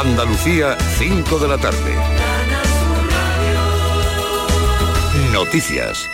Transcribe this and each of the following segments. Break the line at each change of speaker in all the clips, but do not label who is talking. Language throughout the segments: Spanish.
Andalucía, 5 de la tarde. Noticias.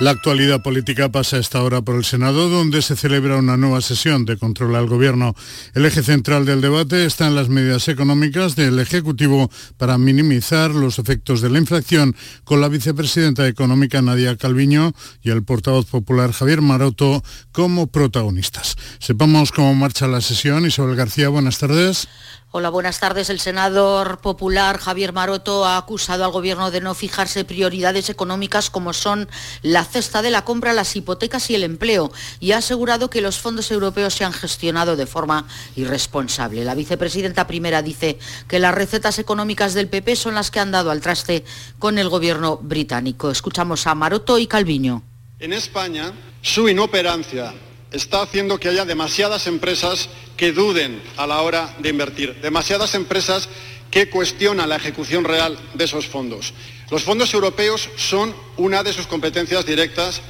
La actualidad política pasa a esta hora por el Senado, donde se celebra una nueva sesión de control al Gobierno. El eje central del debate está en las medidas económicas del Ejecutivo para minimizar los efectos de la inflación, con la vicepresidenta económica Nadia Calviño y el portavoz popular Javier Maroto como protagonistas. Sepamos cómo marcha la sesión. Isabel García, buenas tardes.
Hola, buenas tardes. El senador popular Javier Maroto ha acusado al Gobierno de no fijarse prioridades económicas como son la cesta de la compra, las hipotecas y el empleo y ha asegurado que los fondos europeos se han gestionado de forma irresponsable. La vicepresidenta primera dice que las recetas económicas del PP son las que han dado al traste con el Gobierno británico. Escuchamos a Maroto y Calviño.
En España, su inoperancia está haciendo que haya demasiadas empresas que duden a la hora de invertir, demasiadas empresas que cuestionan la ejecución real de esos fondos. Los fondos europeos son una de sus competencias directas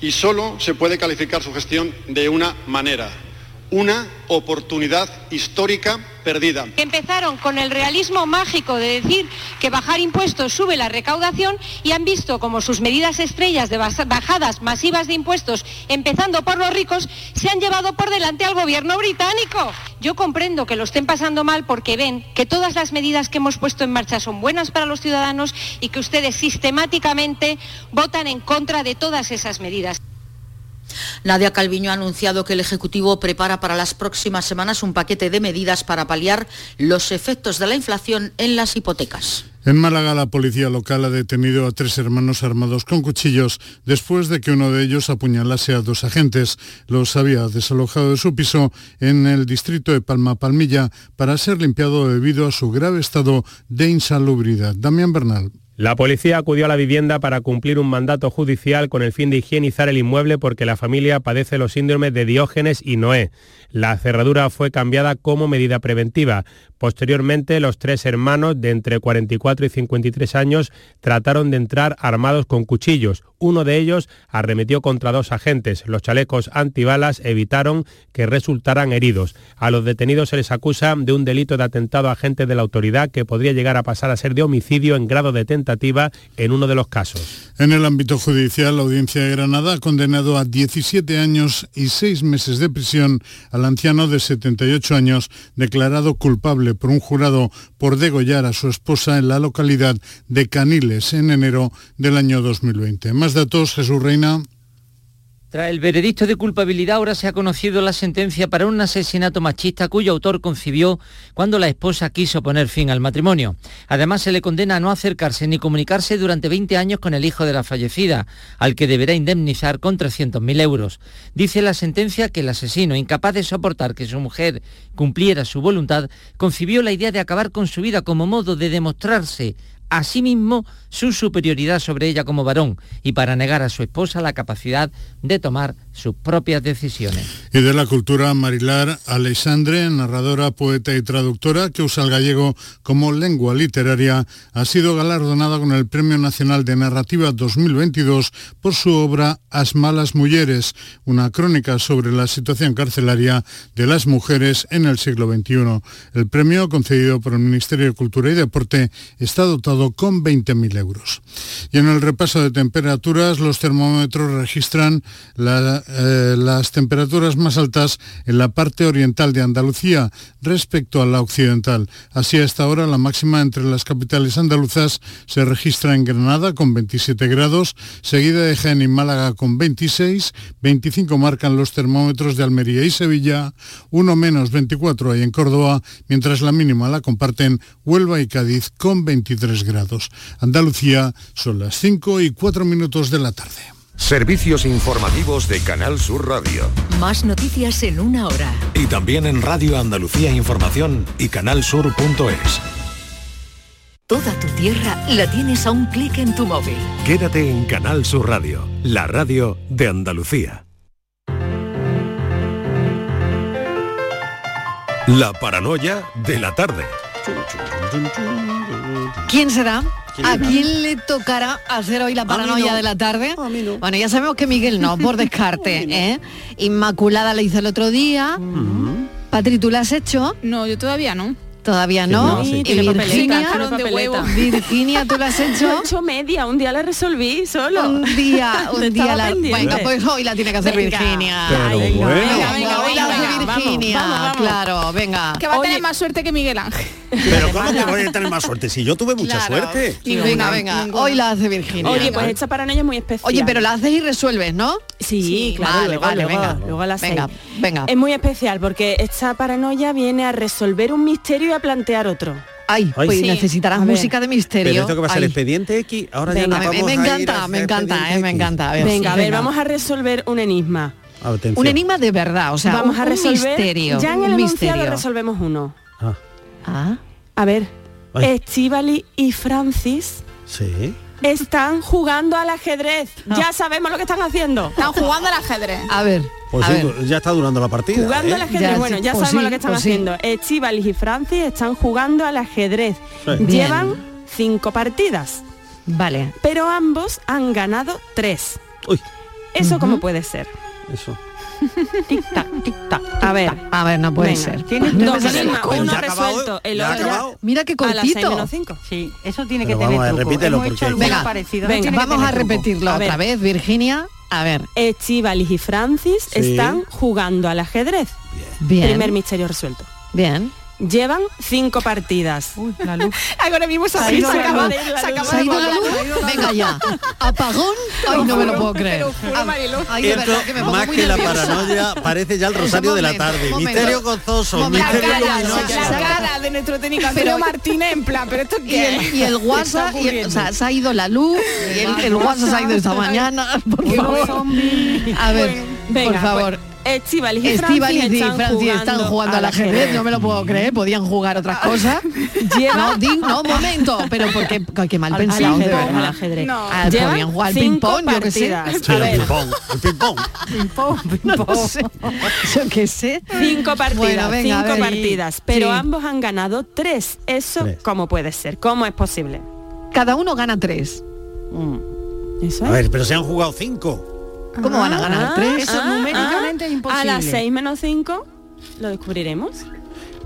y solo se puede calificar su gestión de una manera, una oportunidad histórica perdida.
Empezaron con el realismo mágico de decir que bajar impuestos sube la recaudación y han visto como sus medidas estrellas de bajadas masivas de impuestos, empezando por los ricos, se han llevado por delante al gobierno británico. Yo comprendo que lo estén pasando mal porque ven que todas las medidas que hemos puesto en marcha son buenas para los ciudadanos y que ustedes sistemáticamente votan en contra de todas esas medidas.
Nadia Calviño ha anunciado que el Ejecutivo prepara para las próximas semanas un paquete de medidas para paliar los efectos de la inflación en las hipotecas.
En Málaga, la policía local ha detenido a tres hermanos armados con cuchillos después de que uno de ellos apuñalase a dos agentes. Los había desalojado de su piso en el distrito de Palma Palmilla para ser limpiado debido a su grave estado de insalubridad. Damián Bernal.
La policía acudió a la vivienda para cumplir un mandato judicial con el fin de higienizar el inmueble porque la familia padece los síndromes de Diógenes y Noé. La cerradura fue cambiada como medida preventiva. Posteriormente, los tres hermanos de entre 44 y 53 años trataron de entrar armados con cuchillos. Uno de ellos arremetió contra dos agentes. Los chalecos antibalas evitaron que resultaran heridos. A los detenidos se les acusa de un delito de atentado a agentes de la autoridad que podría llegar a pasar a ser de homicidio en grado de en uno de los casos.
En el ámbito judicial, la Audiencia de Granada ha condenado a 17 años y 6 meses de prisión al anciano de 78 años declarado culpable por un jurado por degollar a su esposa en la localidad de Caniles en enero del año 2020. Más datos, Jesús Reina.
Tras el veredicto de culpabilidad ahora se ha conocido la sentencia para un asesinato machista cuyo autor concibió cuando la esposa quiso poner fin al matrimonio. Además se le condena a no acercarse ni comunicarse durante 20 años con el hijo de la fallecida, al que deberá indemnizar con 300.000 euros. Dice la sentencia que el asesino, incapaz de soportar que su mujer cumpliera su voluntad, concibió la idea de acabar con su vida como modo de demostrarse a sí mismo su superioridad sobre ella como varón y para negar a su esposa la capacidad de tomar sus propias decisiones.
Y de la cultura, Marilar Alexandre, narradora, poeta y traductora que usa el gallego como lengua literaria, ha sido galardonada con el Premio Nacional de Narrativa 2022 por su obra As malas mujeres, una crónica sobre la situación carcelaria de las mujeres en el siglo XXI. El premio, concedido por el Ministerio de Cultura y Deporte, está dotado con 20.000 euros. Y en el repaso de temperaturas, los termómetros registran eh, las temperaturas más altas en la parte oriental de Andalucía respecto a la occidental. Así a esta hora la máxima entre las capitales andaluzas se registra en Granada con 27 grados, seguida de Jaén y Málaga con 26, 25 marcan los termómetros de Almería y Sevilla, uno menos 24 hay en Córdoba, mientras la mínima la comparten Huelva y Cádiz con 23 grados. Andalucía son las 5 y 4 minutos de la tarde.
Servicios informativos de Canal Sur Radio.
Más noticias en una hora.
Y también en Radio Andalucía Información y canalsur.es.
Toda tu tierra la tienes a un clic en tu móvil.
Quédate en Canal Sur Radio, la radio de Andalucía. La paranoia de la tarde.
¿Quién será? ¿A quién le tocará hacer hoy la paranoia de la tarde? Bueno, ya sabemos que Miguel no, por descarte. ¿eh? Inmaculada la hizo el otro día. Patri, ¿tú la has hecho?
No, yo todavía no.
Todavía no.
Sí,
Y
tiene papeleta,
Virginia,
tiene papeleta.
Virginia, ¿tú lo has
Yo he
hecho?
hecho media, un día la resolví solo.
Un día, un día la...
pendiente.
Venga, pues hoy la tiene que hacer
Venga.
Virginia.
Pero
Ay,
bueno.
Venga, venga, hoy la
venga,
hace
vamos,
Virginia.
vamos, vamos.
Claro, venga.
Que va a
Oye.
tener más suerte que Miguel Ángel.
Pero ¿cómo que voy a tener más suerte? Si yo tuve mucha
Claro.
suerte.
Venga, venga, hoy la hace Virginia.
Oye, pues esta paranoia es muy especial.
Oye, pero la haces y resuelves, ¿no?
Sí,
Sí,
claro,
vale,
luego,
vale,
luego-
venga.
luego a las
Venga, venga.
Es muy especial porque esta paranoia viene a resolver un misterio y a plantear otro.
Ay,
Ay.
pues
Sí.
necesitarás música de misterio.
Pero esto que va a ser
Ay.
expediente X, ahora ya nos vamos
me
a ir
encanta,
a
me encanta, eh, me encanta. A ver,
Venga, a ver,
venga.
vamos a resolver un enigma.
Atención.
Un enigma de verdad, o sea,
vamos
un,
a
un
resolver.
misterio.
Ya en
un
el
misterio.
resolvemos uno.
Ah,
Ah,
A ver. Estivali y Francis
sí.
Están jugando al ajedrez. Ya sabemos lo que están haciendo.
Están jugando al ajedrez.
a ver,
Pues
a
sí,
ver.
ya está durando la partida.
Jugando
¿eh?
al ajedrez,
Ya,
bueno, ya
pues
sabemos
sí,
lo que están
pues sí.
haciendo. Estivalis y Francis están jugando al ajedrez. Llevan cinco partidas,
Vale.
pero ambos han ganado tres.
Uy,
¿Eso cómo puede ser?
eso.
Tic tac, tic tac. A ver,
A ver, no puede
venga.
ser.
Dos
Pues
enigmas,
Pues
uno
ya
resuelto, el otro ya.
Mira qué
a las
cortito.
menos cinco.
Sí, eso tiene
Pero
que tener
vamos a ver,
truco.
repítelo,
Hemos
porque-
Venga,
parecida, eso
venga,
tiene
Vamos a
tener truco.
repetirlo
A
otra
ver.
vez, Virginia. A ver,
Estivalis y Francis
Sí.
están jugando al ajedrez.
bien.
Primer misterio resuelto.
Bien.
Llevan cinco partidas.
Uy, la luz.
Ahora mismo se,
Ha
se
ido la
acaba,
luz.
se acaba
¿Se ha
de
ido la luz? Venga ya. ¿Apagón? Ay, no me lo puedo creer. Ay, de
Esto,
verdad que me pongo
más
muy
que la paranoia, parece ya el rosario de la tarde.
momento.
Misterio gozoso,
Momento.
La
misterio
cara,
luminoso.
la cara de nuestro técnico Antonio
Pero-
Martínez en plan, pero esto
Y
qué
el, y el WhatsApp, y el- o sea, se ha ido la luz, y el, el WhatsApp se ha ido esta mañana. Por favor. A ver,
Venga,
por favor.
pues, Estíbaliz y
Estíbaliz
Francis
y
están
Francis
jugando,
están jugando al ajedrez, no me lo puedo creer, podían jugar otras cosas. No, din- no, momento, pero porque qué mal
Al- al
pensado, de
ajedrez, al ajedrez.
No.
Ah, podían jugar al
cinco
ping-pong, yo qué sé.
partidas.
Sí, ping-pong, ping-pong.
No lo sé. Yo qué sé.
Cinco partidas,
Bueno, venga,
cinco partidas, pero
Sí.
ambos han ganado tres. ¿Eso
Tres.
cómo puede ser? ¿Cómo es posible?
Cada uno gana tres.
¿Eso
A ver, pero se han jugado cinco.
¿Cómo van a ganar
Ah,
tres?
Eso numéricamente es
A
imposible.
las seis menos cinco lo descubriremos.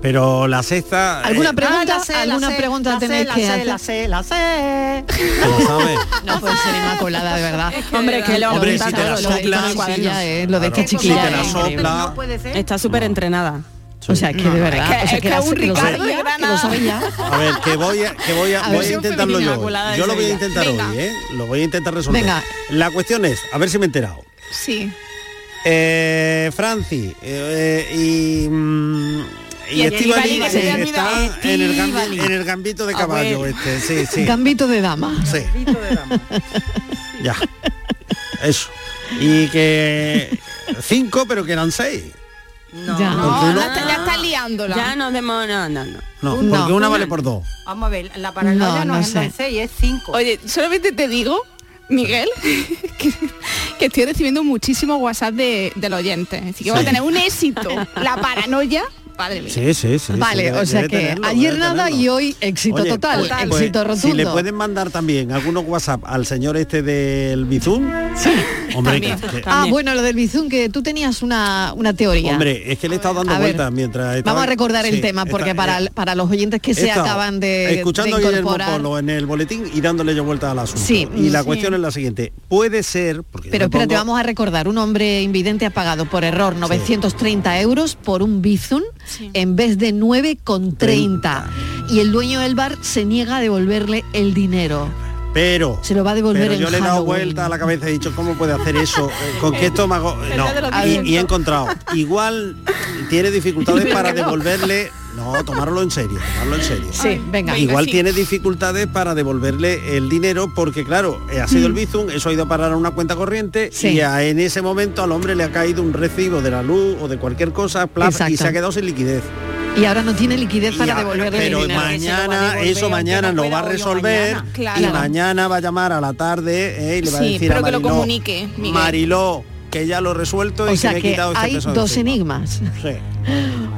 Pero la sexta...
¿Alguna
eh,
pregunta?
Ah, sé, la
¿Alguna
sé,
pregunta
la sé,
tenéis
la
que
sé,
hacer?
La sé, la sé.
No puede ser inmaculada, de verdad.
Hombre, que lo
Hombre, si te la
todo, lo de chiquilla,
eh, lo de esta
Claro,
chiquilla. es
sopla...
Está súper entrenada.
O sea, que de verdad.
es que-
o sea,
es que un
que sabe
Ricardo de Granada.
A ver, que voy a, que voy a,
A
voy a intentarlo yo. Yo lo voy a intentar
Venga.
hoy, ¿eh? Lo voy a intentar resolver.
Venga.
La cuestión es, a ver si me he enterado.
Sí.
Eh, Franci eh, y, mm, y,
Y te
eh, está en el, gambi- en el gambito de caballo este, sí, sí.
Gambito de dama.
sí,
Grito de dama.
ya. Eso. Y que cinco, pero que eran seis.
No.
Ya.
No, está, ya está liándola.
Ya. No, no, no.
No,
No.
porque una vale por dos.
Vamos a ver, la paranoia
No,
no,
no
es
sé.
6, es 5.
Oye, solamente te digo, Miguel, que, que estoy recibiendo muchísimos WhatsApp de, del oyente. Así que va a
Sí.
tener un éxito. La paranoia, padre mía.
Sí, sí, sí.
Vale,
sí,
o sea que
tenerlo,
ayer nada y hoy éxito
Oye,
total,
pues- pues,
éxito rotundo.
Si le pueden mandar también algunos WhatsApp al señor este del Bizum, hombre,
También,
que- que-
Ah, bueno, lo del bizum, que tú tenías una, una teoría.
hombre, es que le he estado dando vueltas mientras estaba-
Vamos a recordar el tema, porque
está-
para,
eh,
para los oyentes que se
estado
acaban de,
escuchando
de
a
incorporar...
Polo en el boletín y dándole yo vueltas al asunto.
Sí,
y la
sí.
cuestión es la siguiente, puede ser, porque
Pero espérate,
pongo-
vamos a recordar, un hombre invidente ha pagado por error 930 euros por un Bizum en vez de 9,30 y el dueño del bar se niega a devolverle el dinero.
pero
Se lo va a devolver
pero
en
yo le he dado
Halloween.
vuelta a la cabeza y he dicho, ¿cómo puede hacer eso? Eh, ¿Con qué estómago? No, y, y he encontrado, igual tiene dificultades para devolverle, no, tomarlo en serio, tomarlo en serio.
Sí, venga.
Igual
sí.
tiene dificultades para devolverle el dinero porque claro, eh, ha sido el Bizum, eso ha ido a parar a una cuenta corriente
Mm. Sí.
y a- en ese momento al hombre le ha caído un recibo de la luz o de cualquier cosa plaf, y se ha quedado sin liquidez.
Y ahora no tiene liquidez
Y
para devolverle
pero
el dinero.
mañana, eso mañana lo va a resolver
Claro.
y mañana va a llamar a la tarde eh, y le va a decir
pero
a
que lo comunique, Miguel.
Mariló, que ya lo he resuelto y
sea
que me he quitado este
hay
peso
dos
encima".
enigmas.
Sí.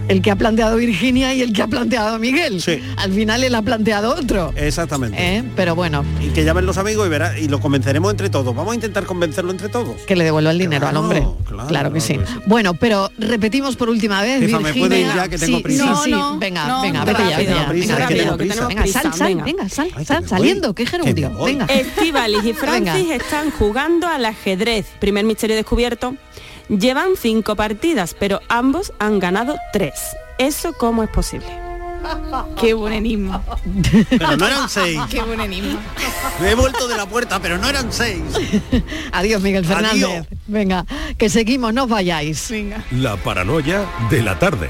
El que ha planteado Virginia y el que ha planteado Miguel. Al final él ha planteado otro.
Exactamente.
¿Eh? Pero bueno,
Y que llamen los amigos y verá, y lo convenceremos entre todos. Vamos a intentar convencerlo entre todos.
que le devuelva el dinero al hombre.
claro,
Claro, que sí. Bueno, pero repetimos por última vez,
Jefa, ¿me
Virginia.
puedo ir ya, que tengo
sí,
prisa?
sí, sí.
No, no,
venga,
no,
venga, vete ya, vete
rápido,
ya.
prisa,
Venga,
rápido,
que venga, sal,
prisa,
sal,
venga.
venga, sal,
Ay,
sal,
que me
saliendo,
voy,
qué
que me
gerundio. Venga.
Estivalis y Francis están jugando al ajedrez. Primer misterio descubierto. Llevan cinco partidas, pero ambos han ganado tres. ¿Eso cómo es posible?
Qué buen enigma.
Pero no eran seis.
Qué buen enigma.
Me he vuelto de la puerta, pero no eran seis.
Adiós, Miguel Fernández.
Adiós.
Venga, que seguimos, no os vayáis.
Venga.
La paranoia de la tarde.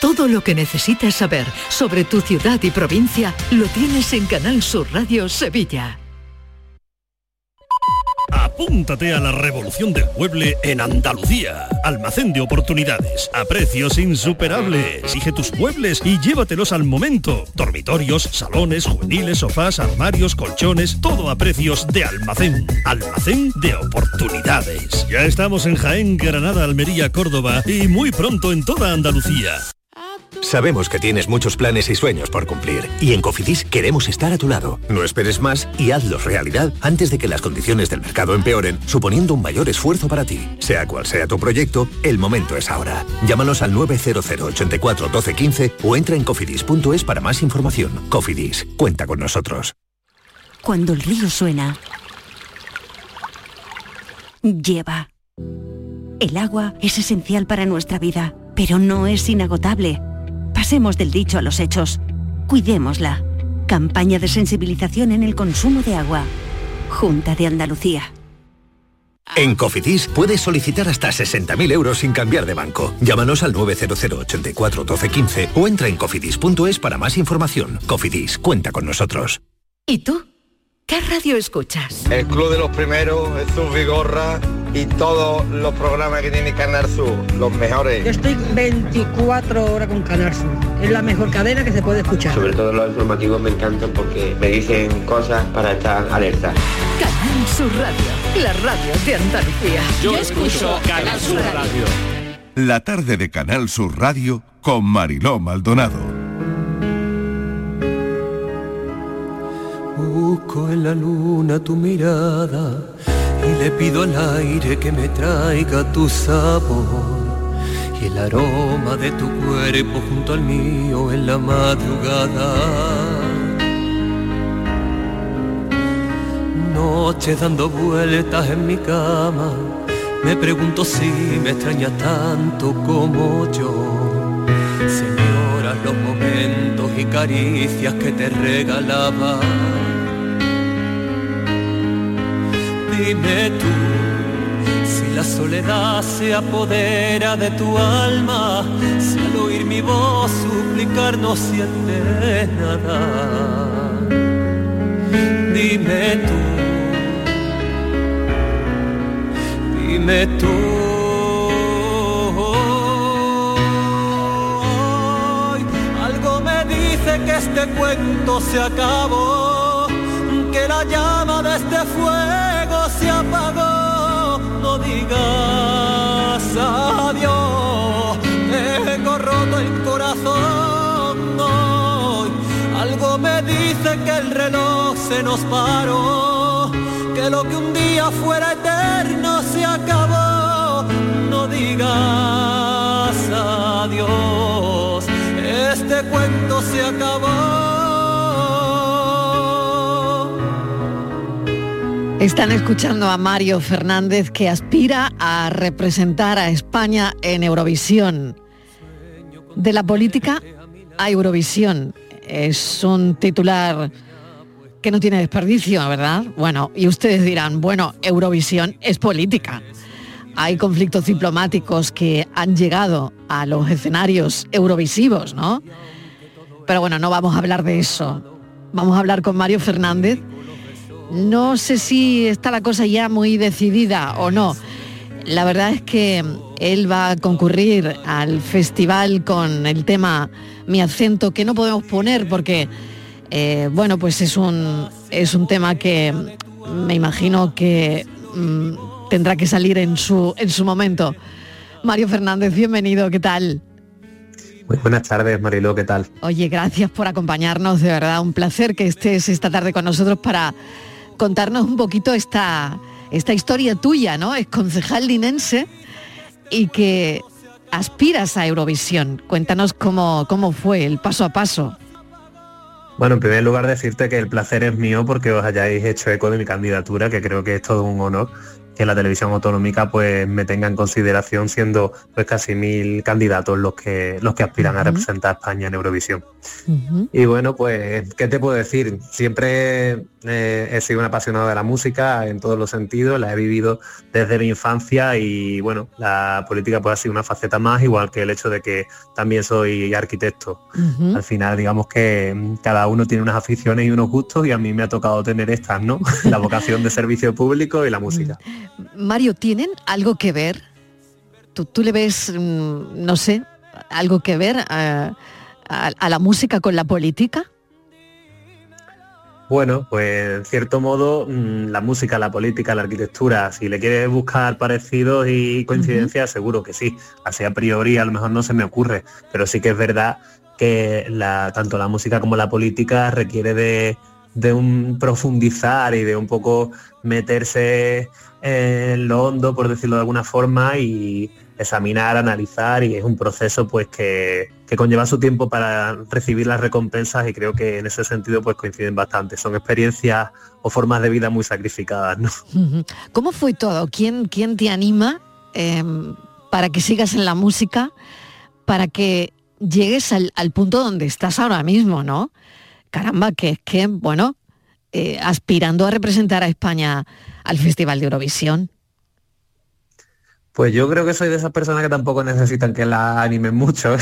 Todo lo que necesitas saber sobre tu ciudad y provincia lo tienes en Canal Sur Radio Sevilla.
Apúntate a la revolución del mueble en Andalucía. Almacén de oportunidades, a precios insuperables. Exige tus muebles y llévatelos al momento. Dormitorios, salones, juveniles, sofás, armarios, colchones, todo a precios de almacén. Almacén de oportunidades. Ya estamos en Jaén, Granada, Almería, Córdoba y muy pronto en toda Andalucía.
Sabemos que tienes muchos planes y sueños por cumplir y en Cofidis queremos estar a tu lado. No esperes más y hazlos realidad antes de que las condiciones del mercado empeoren, suponiendo un mayor esfuerzo para ti. Sea cual sea tu proyecto, el momento es ahora. Llámanos al 900 84 12 15 o entra en cofidis.es para más información. Cofidis, cuenta con nosotros.
Cuando el río suena, lleva. El agua es esencial para nuestra vida, pero no es inagotable. Pasemos del dicho a los hechos. Cuidémosla. Campaña de sensibilización en el consumo de agua. Junta de Andalucía.
En Cofidis puedes solicitar hasta 60.000 euros sin cambiar de banco. Llámanos al 900 84 12 15 o entra en cofidis.es para más información. Cofidis, cuenta con nosotros.
¿Y tú? ¿Qué radio escuchas?
El Club de los Primeros, Jesús Vigorra y todos los programas que tiene Canal Sur, los mejores.
Yo estoy 24 horas con Canal Sur. Es la mejor cadena que se puede escuchar.
Sobre todo los informativos me encantan porque me dicen cosas para estar alerta.
Canal Sur Radio, la radio de Andalucía.
Yo escucho Canal Sur Radio. La tarde de Canal Sur Radio con Mariló Maldonado.
Busco en la luna tu mirada y le pido al aire que me traiga tu sabor y el aroma de tu cuerpo junto al mío en la madrugada. Noches dando vueltas en mi cama, me pregunto si me extraña tanto como yo. Señoras, los momentos y caricias que te regalaba. Dime tú si la soledad se apodera de tu alma, si al oír mi voz suplicar no sientes nada. Dime tú, dime tú. Algo me dice que este cuento se acabó, que la llama de este fuego digas adiós, tengo roto el corazón hoy. Algo me dice que el reloj se nos paró, que lo que un día fuera eterno se acabó. No digas adiós, este cuento se acabó.
Están escuchando a Mario Fernández que aspira a representar a España en Eurovisión. De la política a Eurovisión. Es un titular que no tiene desperdicio, ¿verdad? Bueno, y ustedes dirán, bueno, Eurovisión es política. Hay conflictos diplomáticos que han llegado a los escenarios eurovisivos, ¿no? Pero bueno, no vamos a hablar de eso. Vamos a hablar con Mario Fernández. No sé si está la cosa ya muy decidida o no. La verdad es que él va a concurrir al festival con el tema Mi acento, que no podemos poner porque, eh, bueno, pues es un, es un tema que me imagino que mm, tendrá que salir en su, en su momento. Mario Fernández, bienvenido, ¿qué tal?
Muy buenas tardes, Mariló, ¿qué tal?
Oye, gracias por acompañarnos, de verdad, un placer que estés esta tarde con nosotros para contarnos un poquito esta, esta historia tuya, ¿no? Es concejal linense y que aspiras a Eurovisión. Cuéntanos cómo, cómo fue el paso a paso.
Bueno, en primer lugar decirte que el placer es mío porque os hayáis hecho eco de mi candidatura, que creo que es todo un honor que la televisión autonómica pues me tenga en consideración siendo pues casi mil candidatos los que los que aspiran a representar a España en Eurovisión. Y bueno, pues, ¿qué te puedo decir? Siempre eh, he sido un apasionado de la música en todos los sentidos, la he vivido desde mi infancia y bueno, la política pues ha sido una faceta más, igual que el hecho de que también soy arquitecto. Al final, digamos que mm, cada uno tiene unas aficiones y unos gustos y a mí me ha tocado tener estas, ¿no? la vocación de servicio público y la música.
Mario, ¿tienen algo que ver? ¿Tú, tú le ves, mm, no sé, algo que ver a, a- a la música con la política?
Bueno, pues en cierto modo mm, la música, la política, la arquitectura, si le quieres buscar parecidos y coincidencias, seguro que sí. Así a priori a lo mejor no se me ocurre, pero sí que es verdad que la, tanto la música como la política requiere de, de un profundizar y de un poco meterse en lo hondo, por decirlo de alguna forma, y examinar, analizar, y es un proceso pues que, que conlleva su tiempo para recibir las recompensas y creo que en ese sentido pues coinciden bastante. Son experiencias o formas de vida muy sacrificadas, ¿no?
¿Cómo fue todo? ¿Quién, quién te anima eh, para que sigas en la música, para que llegues al, al punto donde estás ahora mismo, ¿no? Caramba, que es que, bueno, eh, aspirando a representar a España al Festival de Eurovisión.
Pues yo creo que soy de esas personas que tampoco necesitan que la animen mucho.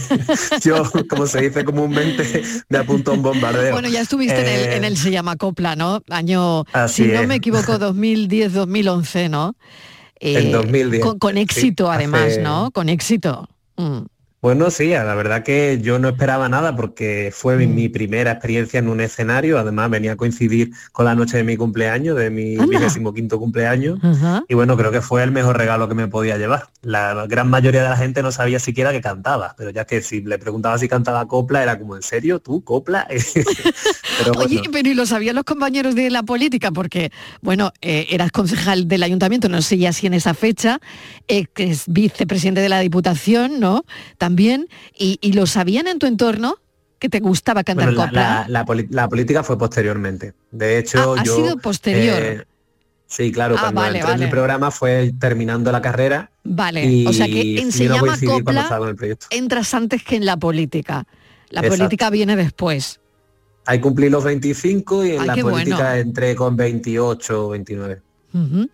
yo, como se dice comúnmente, me apunto a un bombardeo.
Bueno, ya estuviste en, el,
Eh,
en el Se llama Copla, ¿no? Año,
Así
si no me equivoco, 2010-2011, ¿no?
En 2010,
Con, con
sí,
éxito, además,
hace-
¿no? Con éxito. Mm.
Bueno, sí, la verdad que yo no esperaba nada porque fue mi, mi primera experiencia en un escenario, además venía a coincidir con la noche de mi cumpleaños, de mi vigésimo quinto cumpleaños, y bueno, creo que fue el mejor regalo que me podía llevar. La gran mayoría de la gente no sabía siquiera que cantaba, pero ya que si le preguntaba si cantaba copla, era como, ¿en serio? ¿Tú, copla? pero bueno,
Oye, pero ¿y lo sabían los compañeros de la política? Porque, bueno, eh, eras concejal del ayuntamiento, no sé ya si en esa fecha, eh, que es vicepresidente de la Diputación, ¿no? También, y, y lo sabían en tu entorno que te gustaba cantar
Bueno, la,
copla.
la- la poli- la política fue posteriormente. De hecho,
Ah, ha
yo...
sido posterior.
eh, sí, claro,
Ah,
cuando
vale,
entré en
vale.
el programa fue terminando la carrera.
Vale,
y
o sea que en Se llama Copla
estaba con el proyecto.
entras antes que en la política. La
Exacto.
política viene después.
Ahí cumplí los 25 y en
Ay,
la política
bueno.
entré con 28 o 29.
Ujú.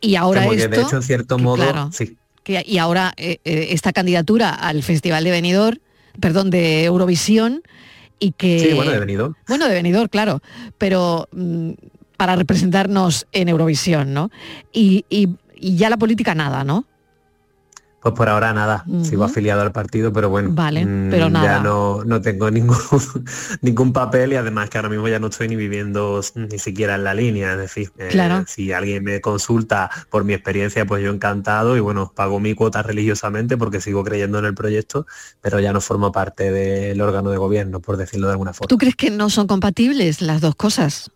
Y ahora
Como que,
esto,
de hecho, en cierto modo,
claro,
sí.
que- y ahora eh, eh, esta candidatura al Festival de Benidorm, perdón, de Eurovisión, y que...
Sí, bueno, de Benidorm.
Bueno, de Benidorm, claro, pero mm, para representarnos en Eurovisión, ¿no? Y, y- y ya la política nada, ¿no?
Pues por ahora nada, sigo afiliado al partido, pero bueno,
Vale,
mm,
pero nada.
ya no, no tengo ningún, ningún papel y además que ahora mismo ya no estoy ni viviendo ni siquiera en la línea, es decir, eh,
Claro.
si alguien me consulta por mi experiencia, pues yo encantado y bueno, pago mi cuota religiosamente porque sigo creyendo en el proyecto, pero ya no formo parte del órgano de gobierno, por decirlo de alguna forma.
¿Tú crees que no son compatibles las dos cosas?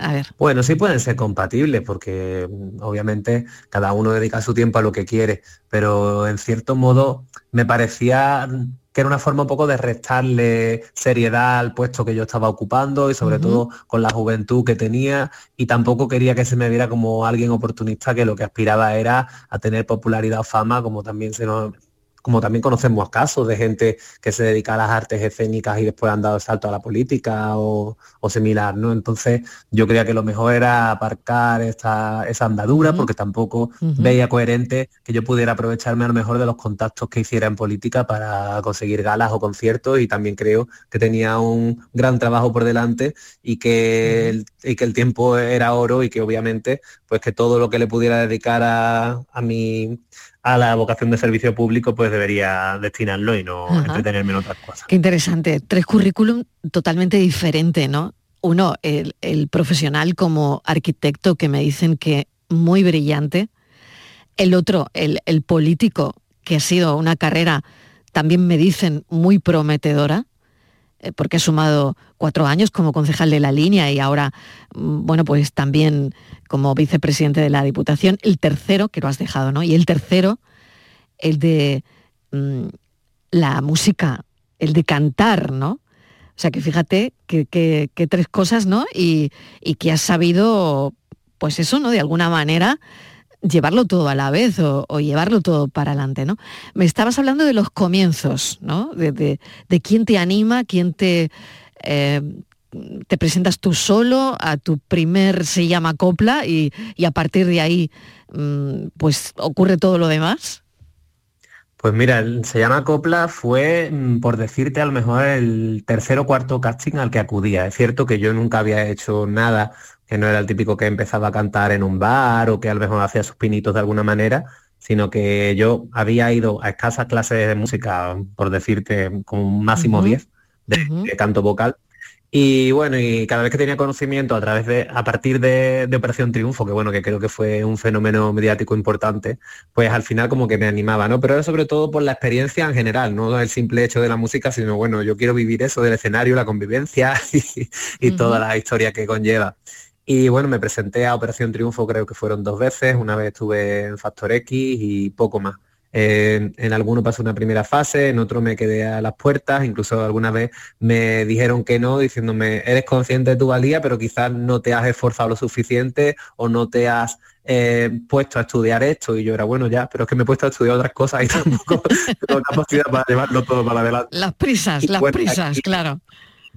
A ver.
Bueno, sí pueden ser compatibles porque mm, obviamente cada uno dedica su tiempo a lo que quiere, pero en cierto modo me parecía mm, que era una forma un poco de restarle seriedad al puesto que yo estaba ocupando y sobre todo con la juventud que tenía y tampoco quería que se me viera como alguien oportunista que lo que aspiraba era a tener popularidad o fama como también se nos como también conocemos casos de gente que se dedica a las artes escénicas y después han dado el salto a la política o, o similar, ¿no? Entonces yo creía que lo mejor era aparcar esta, esa andadura porque tampoco veía coherente que yo pudiera aprovecharme a lo mejor de los contactos que hiciera en política para conseguir galas o conciertos y también creo que tenía un gran trabajo por delante y que, el, y que el tiempo era oro y que obviamente pues que todo lo que le pudiera dedicar a, a mi a la vocación de servicio público pues debería destinarlo y no
Ajá.
entretenerme en otras cosas.
Qué interesante. Tres currículum totalmente diferentes, ¿no? Uno, el, el profesional como arquitecto que me dicen que muy brillante. El otro, el, el político, que ha sido una carrera, también me dicen, muy prometedora, porque ha sumado cuatro años como concejal de la línea y ahora, mm, bueno, pues también como vicepresidente de la Diputación. El tercero, que lo has dejado, ¿no? Y el tercero, el de mm, la música, el de cantar, ¿no? O sea que fíjate que- que tres cosas, ¿no? Y, y que has sabido, pues eso, ¿no? De alguna manera llevarlo todo a la vez o, llevarlo todo para adelante, ¿no? Me estabas hablando de los comienzos, ¿no? De, de- de quién te anima, quién te... eh, te presentas tú solo a tu primer se llama copla y, y a partir de ahí mm, pues ocurre todo lo demás.
Pues mira, el Se llama Copla fue, mm, por decirte, a lo mejor el tercer o cuarto casting al que acudía. Es cierto que yo nunca había hecho nada, que no era el típico que empezaba a cantar en un bar o que a lo mejor hacía sus pinitos de alguna manera, sino que yo había ido a escasas clases de música, por decirte, como un máximo
Ujú.
10 de, de canto vocal. Y bueno, y cada vez que tenía conocimiento a través de, a partir de, de Operación Triunfo, que bueno, que creo que fue un fenómeno mediático importante, pues al final como que me animaba, ¿no? Pero era sobre todo por la experiencia en general, no el simple hecho de la música, sino bueno, yo quiero vivir eso del escenario, la convivencia y, y toda la historia que conlleva. Y bueno, me presenté a Operación Triunfo, creo que fueron dos veces, una vez estuve en Factor X y poco más. En, en alguno pasé una primera fase, en otro me quedé a las puertas, incluso alguna vez me dijeron que no, diciéndome, eres consciente de tu valía, pero quizás no te has esforzado lo suficiente o no te has eh, puesto a estudiar esto. Y yo era, bueno, ya, pero es que me he puesto a estudiar otras cosas y tampoco tengo capacidad para llevarlo todo para adelante.
Las prisas,
Y
las
bueno,
prisas,
aquí-
claro.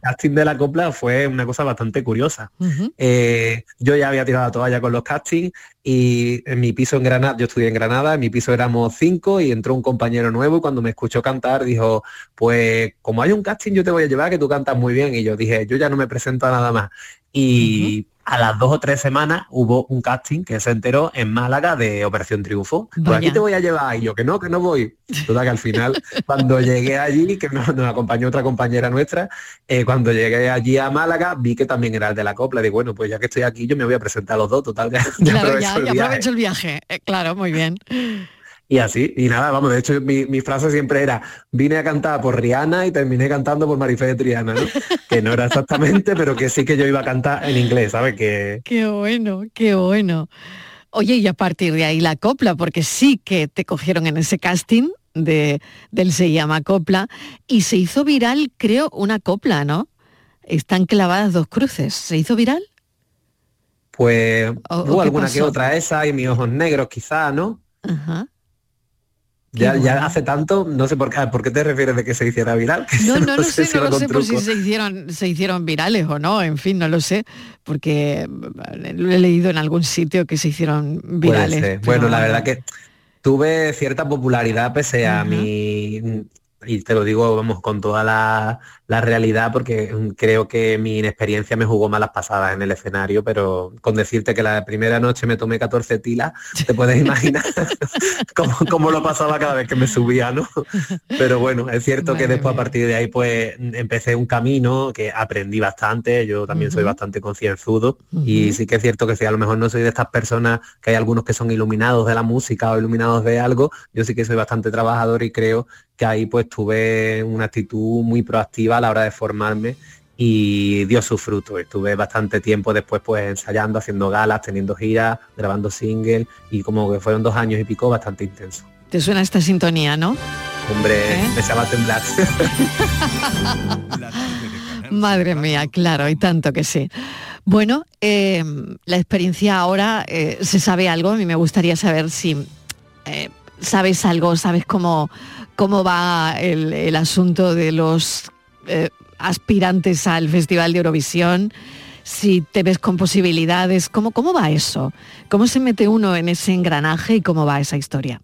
Casting de la copla fue una cosa bastante curiosa. Eh, yo ya había tirado la toalla con los castings y en mi piso en Granada, yo estudié en Granada, en mi piso éramos cinco y entró un compañero nuevo y cuando me escuchó cantar dijo, pues como hay un casting yo te voy a llevar que tú cantas muy bien y yo dije, yo ya no me presento a nada más. Y a las dos o tres semanas hubo un casting que se enteró en Málaga de Operación Triunfo. Pues aquí te voy a llevar y yo que no, que no voy. Total que al final cuando llegué allí, que nos, nos acompañó otra compañera nuestra, eh, cuando llegué allí a Málaga vi que también era el de la copla. Digo, bueno, pues ya que estoy aquí yo me voy a presentar a los dos, total. ya- ya
Claro,
aprovecho
ya,
el
ya
viaje.
aprovecho el viaje. Eh, claro, muy bien.
Y así, y nada, vamos, de hecho mi, mi frase siempre era, vine a cantar por Rihanna y terminé cantando por Marifé de Triana, ¿no? que no era exactamente, pero que sí que yo iba a cantar en inglés, ¿sabes? Que
Qué bueno, qué bueno. Oye, y a partir de ahí la copla, porque sí que te cogieron en ese casting de, del Se llama Copla y se hizo viral, creo, una copla, ¿no? Están clavadas dos cruces. ¿Se hizo viral?
pues
¿O- o
hubo alguna que otra esa y mis ojos negros quizá, ¿no?
Ajá.
Ya, hace tanto, no sé por qué, ¿por qué te refieres de que se hiciera viral? Que
No, no lo sé, no lo sé por si se hicieron, se hicieron virales o no, en fin, no lo sé, porque lo he leído en algún sitio que se hicieron virales. pero
Bueno, la verdad que tuve cierta popularidad pese a mi y te lo digo, vamos, con toda la, la realidad, porque creo que mi inexperiencia me jugó malas pasadas en el escenario, pero con decirte que la primera noche me tomé 14 tilas, te puedes imaginar cómo, cómo lo pasaba cada vez que me subía, ¿no? Pero bueno, es cierto que después a partir de ahí pues empecé un camino que aprendí bastante, yo también soy bastante concienzudo y sí que es cierto que si a lo mejor no soy de estas personas que hay algunos que son iluminados de la música o iluminados de algo, yo sí que soy bastante trabajador y creo que ahí pues tuve una actitud muy proactiva a la hora de formarme y dio su fruto. Estuve bastante tiempo después pues ensayando, haciendo galas, teniendo giras, grabando singles y como que fueron dos años y pico bastante intenso.
Te suena esta sintonía, ¿no?
Hombre,
¿Eh?
me echaba a temblar.
Madre mía, claro, y tanto que sí. Bueno, eh, la experiencia ahora, eh, ¿se sabe algo? A mí me gustaría saber si eh, sabes algo, sabes cómo, cómo va el, el asunto de los eh, aspirantes al Festival de Eurovisión, si te ves con posibilidades, ¿cómo, ¿cómo va eso? ¿Cómo se mete uno en ese engranaje y cómo va esa historia?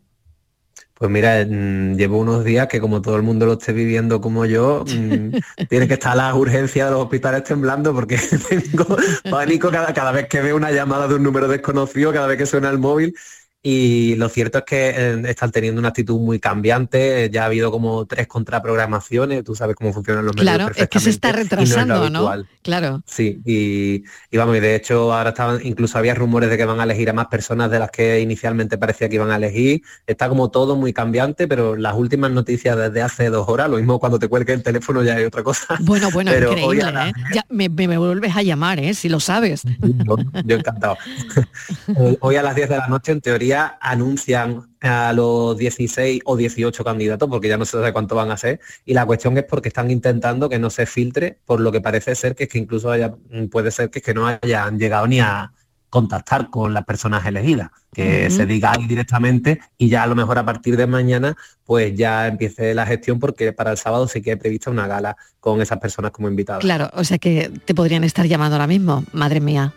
Pues mira, mm, llevo unos días que como todo el mundo lo esté viviendo como yo, mm, tiene que estar las urgencias de los hospitales temblando porque tengo pánico cada, cada vez que veo una llamada de un número desconocido, cada vez que suena el móvil. Y lo cierto es que eh, están teniendo una actitud muy cambiante. Ya ha habido como tres contraprogramaciones. Tú sabes cómo funcionan los medios
Claro, es que se está
no es
retrasando, ¿no? Claro.
Sí, y, y vamos, y de hecho ahora estaban, incluso había rumores de que van a elegir a más personas de las que inicialmente parecía que iban a elegir. Está como todo muy cambiante, pero las últimas noticias desde hace dos horas, lo mismo cuando te cuelgue el teléfono ya hay otra cosa.
Bueno, bueno,
Pero
increíble,
la-
¿eh? Ya me, me- vuelves a llamar, ¿eh? Si lo sabes.
Yo, yo encantado. Eh, Hoy a las 10 de la noche, en teoría, anuncian a los 16 o 18 candidatos, porque ya no se sabe cuánto van a ser, y la cuestión es porque están intentando que no se filtre, por lo que parece ser que es que incluso haya, puede ser que, es que no hayan llegado ni a contactar con las personas elegidas, que se diga ahí directamente y ya a lo mejor a partir de mañana pues ya empiece la gestión porque para el sábado sí que hay prevista una gala con esas personas como invitadas.
Claro, o sea que te podrían estar llamando ahora mismo, madre mía.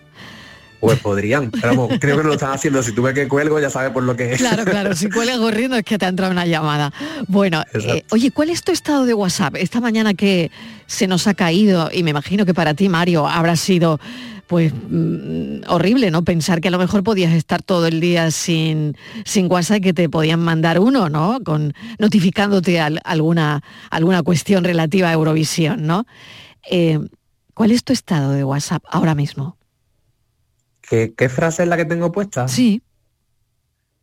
Pues podrían, pero vamos, creo que no lo están haciendo. Si tuve que cuelgo, ya sabes por lo que es.
Claro, claro, si cuelgas corriendo es que te ha entrado una llamada. Bueno, eh, oye, ¿cuál es tu estado de WhatsApp? Esta mañana que se nos ha caído, y me imagino que para ti, Mario, habrá sido pues mm, horrible, ¿no? Pensar que a lo mejor podías estar todo el día sin, sin WhatsApp y que te podían mandar uno, ¿no? Con notificándote al- alguna, alguna cuestión relativa a Eurovisión, ¿no? Eh, ¿Cuál es tu estado de WhatsApp ahora mismo?
¿Qué, qué frase es la que tengo puesta?
Sí.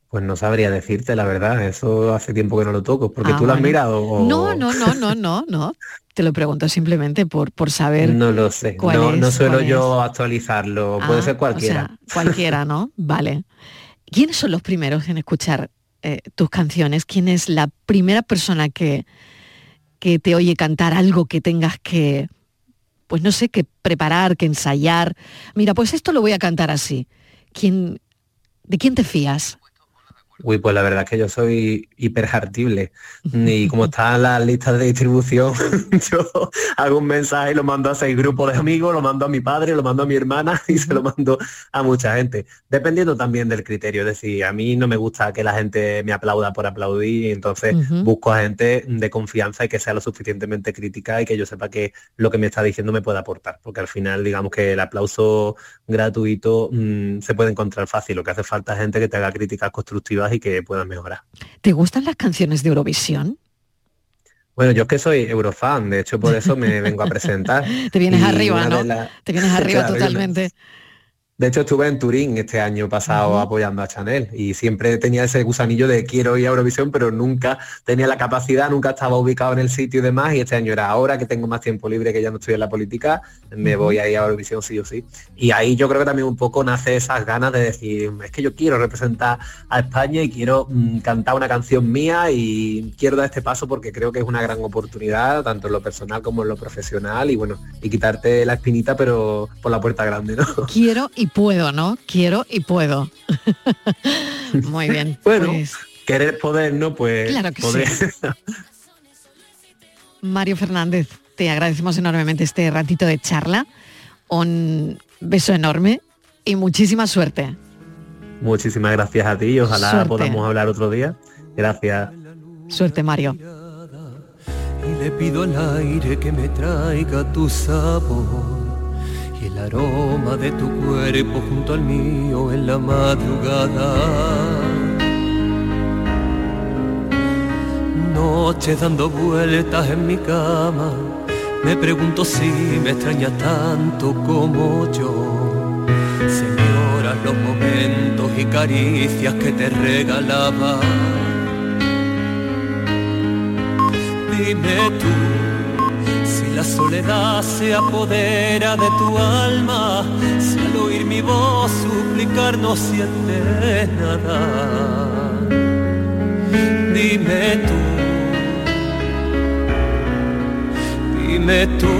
Pues no sabría decirte, la verdad. Eso hace tiempo que no lo toco. Porque
Ah,
tú lo has mirado. o-
No, no, no, no, no, no. Te lo pregunto simplemente por, por saber.
No lo sé.
cuál
No, no suelo yo actualizarlo. Puede
Ah,
ser
o
cualquiera.
sea, cualquiera, ¿no? Vale. ¿Quiénes son los primeros en escuchar eh, tus canciones? ¿Quién es la primera persona que, que te oye cantar algo que tengas que, pues no sé, que preparar, que ensayar? Mira, pues esto lo voy a cantar así. ¿Quién, ¿De quién te fías?
Uy, pues la verdad es que yo soy hiperjartible. Y como están las listas de distribución, yo hago un mensaje y lo mando a seis grupos de amigos, lo mando a mi padre, lo mando a mi hermana y se lo mando a mucha gente. Dependiendo también del criterio. Es decir, a mí no me gusta que la gente me aplauda por aplaudir, y entonces busco a gente de confianza y que sea lo suficientemente crítica y que yo sepa que lo que me está diciendo me puede aportar. Porque al final, digamos que el aplauso gratuito mm, se puede encontrar fácil. Lo que hace falta es gente que te haga críticas constructivas y que puedan mejorar.
¿Te gustan las canciones de Eurovisión?
Bueno, yo es que soy eurofan, de hecho por eso me vengo a presentar.
Te vienes
Y
arriba, ¿no? Te vienes arriba
Claro, yo me-
totalmente.
De hecho estuve en Turín este año pasado apoyando a Chanel y siempre tenía ese gusanillo de quiero ir a Eurovisión, pero nunca tenía la capacidad, nunca estaba ubicado en el sitio y demás. Y este año era ahora que tengo más tiempo libre, que ya no estoy en la política, me voy a ir a Eurovisión sí o sí. Y ahí yo creo que también un poco nace esas ganas de decir, es que yo quiero representar a España y quiero mm, cantar una canción mía y quiero dar este paso porque creo que es una gran oportunidad, tanto en lo personal como en lo profesional y bueno, y quitarte la espinita pero por la puerta grande, ¿no?
Quiero y puedo, ¿no? Quiero y puedo. Muy bien.
Bueno,
pues,
querer poder, ¿no? Pues
Claro que
poder.
sí. Mario Fernández, te agradecemos enormemente este ratito de charla. Un beso enorme y muchísima suerte.
Muchísimas gracias a ti y ojalá
Suerte.
podamos hablar otro día. Gracias.
Suerte, Mario.
Le pido al aire que me traiga tu sabor y aroma de tu cuerpo junto al mío en la madrugada. Noche dando vueltas en mi cama, me pregunto si me extrañas tanto como yo. Señora, los momentos y caricias que te regalaba. Dime tú la soledad se apodera de tu alma, si al oír mi voz suplicar no sientes nada. Dime tú, dime tú.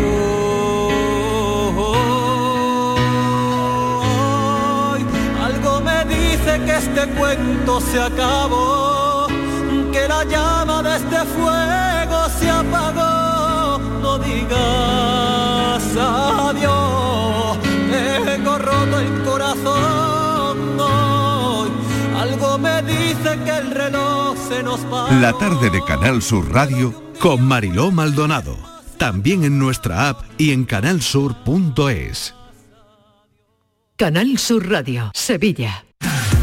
Algo me dice que este cuento se acabó, que la llama de este fuego se apagó. Digas adiós, tengo roto el corazón hoy. Algo me dice que el reloj se nos va.
La tarde de Canal Sur Radio con Mariló Maldonado. También en nuestra app y en canalsur.es.
Canal Sur Radio, Sevilla.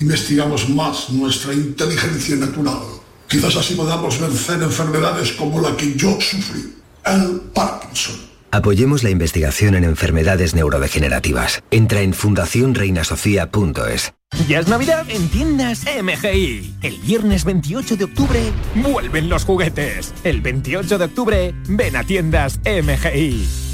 investigamos más nuestra inteligencia natural, quizás así podamos vencer enfermedades como la que yo sufrí, el Parkinson.
Apoyemos la investigación en enfermedades neurodegenerativas. Entra en fundacionreinasofía.es.
Ya es Navidad en tiendas MGI. El viernes 28 de octubre vuelven los juguetes. El 28 de octubre ven a tiendas MGI.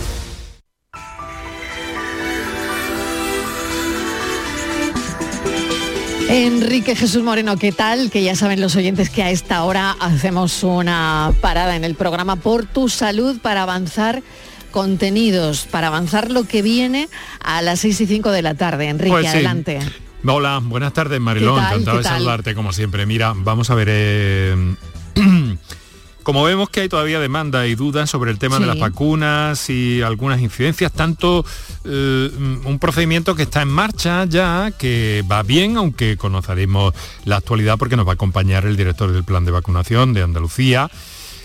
Enrique Jesús Moreno, ¿qué tal? Que ya saben los oyentes que a esta hora hacemos una parada en el programa Por tu Salud para avanzar contenidos, para avanzar lo que viene a las 6 y 5 de la tarde. Enrique,
Pues sí.
adelante.
Hola, buenas tardes Marilón, encantado
¿Qué
de saludarte como siempre. Mira, vamos a ver, eh, como vemos que hay todavía demanda y dudas sobre el tema de las vacunas y algunas incidencias, tanto eh, un procedimiento que está en marcha ya, que va bien, aunque conoceremos la actualidad porque nos va a acompañar el director del plan de vacunación de Andalucía,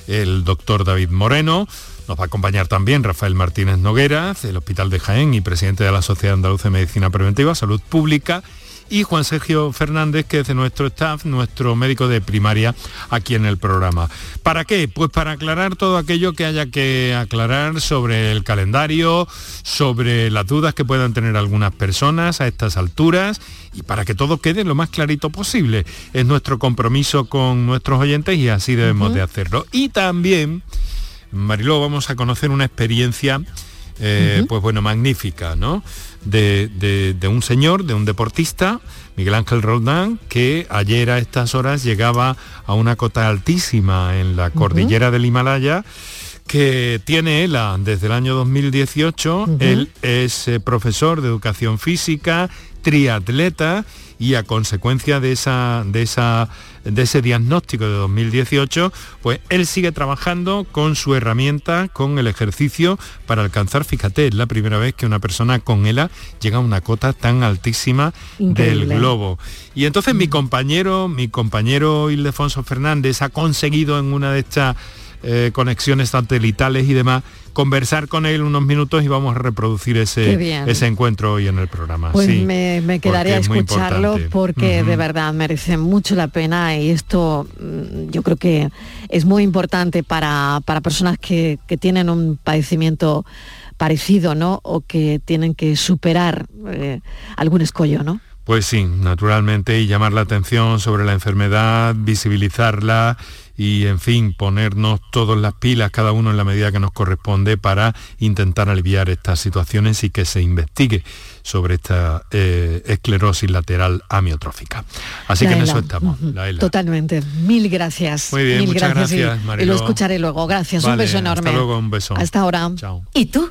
el doctor David Moreno, Nos va a acompañar también Rafael Martínez Noguera, del Hospital de Jaén y presidente de la Sociedad Andaluza de Medicina Preventiva, Salud Pública y Juan Sergio Fernández, que es de nuestro staff, nuestro médico de primaria aquí en el programa. ¿Para qué? Pues para aclarar todo aquello que haya que aclarar sobre el calendario, sobre las dudas que puedan tener algunas personas a estas alturas y para que todo quede lo más clarito posible. Es nuestro compromiso con nuestros oyentes y así debemos de hacerlo. Y también, Mariló, vamos a conocer una experiencia eh, pues bueno, magnífica, ¿no? De, un señor, de un deportista, Miguel Ángel Roldán, que ayer a estas horas llegaba a una cota altísima en la cordillera del Himalaya que tiene ELA desde el año 2018. Él es eh, profesor de educación física, triatleta y a consecuencia de, esa, de, esa, de ese diagnóstico de 2018, pues él sigue trabajando con su herramienta, con el ejercicio para alcanzar, fíjate, es la primera vez que una persona con ELA llega a una cota tan altísima del globo. Y entonces mi mm. compañero, mi compañero Ildefonso Fernández ha conseguido en una de estas eh, conexiones satelitales y demás, conversar con él unos minutos y vamos a reproducir ese, ese encuentro hoy en el programa.
Pues me, me, quedaré a escucharlo porque de verdad merece mucho la pena y esto mm, yo creo que es muy importante para, para personas que, que tienen un padecimiento parecido, ¿no? O que tienen que superar eh, algún escollo, ¿no?
Pues sí, naturalmente, y llamar la atención sobre la enfermedad, visibilizarla y, en fin, ponernos todas las pilas, cada uno en la medida que nos corresponde, para intentar aliviar estas situaciones y que se investigue sobre esta eh, esclerosis lateral amiotrófica. Así que en eso estamos.
Totalmente. Mil gracias.
Muy bien, muchas gracias,
y, lo escucharé luego. Gracias. un beso enorme.
Hasta luego, un beso.
Hasta ahora.
Chao.
¿Y tú?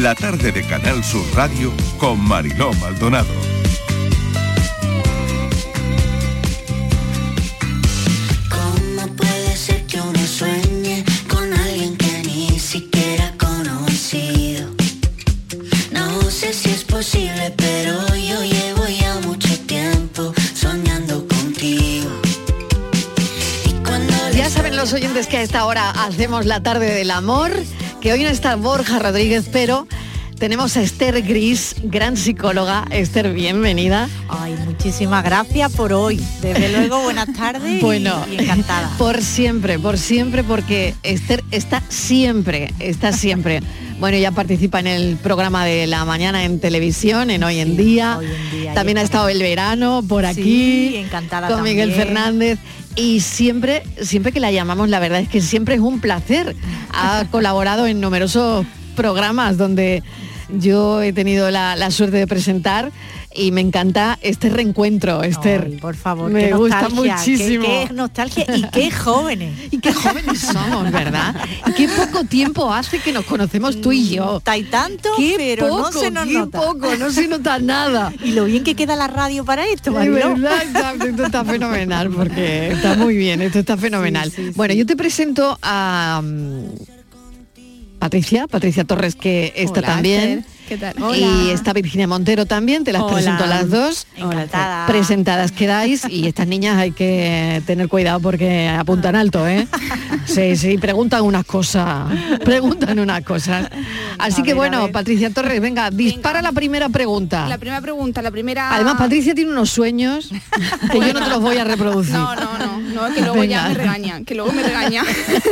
La tarde de Canal Sur Radio con Mariló Maldonado.
¿Cómo puede ser que uno sueñe con alguien que ni siquiera ha conocido? No sé si es posible, pero yo llevo ya mucho tiempo soñando contigo.
Ya saben los oyentes que a esta hora hacemos la tarde del amor que hoy no está Borja Rodríguez, pero tenemos a Esther Gris, gran psicóloga. Esther, bienvenida.
Ay, muchísimas gracias por hoy. Desde luego, buenas tardes
bueno,
y, encantada.
Por siempre, por siempre, porque Esther está siempre, está siempre. Bueno, ya participa en el programa de la mañana en televisión, en Hoy en Día. También ha estado el verano por aquí.
encantada
con Miguel Fernández y siempre, siempre que la llamamos, la verdad es que siempre es un placer. Ha colaborado en numerosos programas donde yo he tenido la, suerte de presentar y me encanta este reencuentro, Esther.
por favor,
me gusta muchísimo.
Qué, nostalgia y qué jóvenes.
y qué jóvenes somos, ¿verdad? qué poco tiempo hace que nos conocemos tú y yo.
Está y tanto,
qué
pero
poco,
no se nos
qué poco, no se nota nada.
y lo bien que queda la radio para esto,
Es verdad, esto está fenomenal, porque está muy bien, esto está fenomenal. bueno, yo te presento a... Patricia, Patricia Torres, que está también.
¿Qué tal?
Y está Virginia Montero también, te las presento a las dos.
Encantada.
Presentadas quedáis y estas niñas hay que tener cuidado porque apuntan alto, ¿eh? Sí, sí, preguntan unas cosas, preguntan unas cosas. Así que bueno, Patricia Torres, venga, dispara la primera pregunta.
La primera pregunta, la primera...
Además, Patricia tiene unos sueños que yo no te los voy a reproducir.
No, no, no, no que luego ya me regañan, que luego me regaña.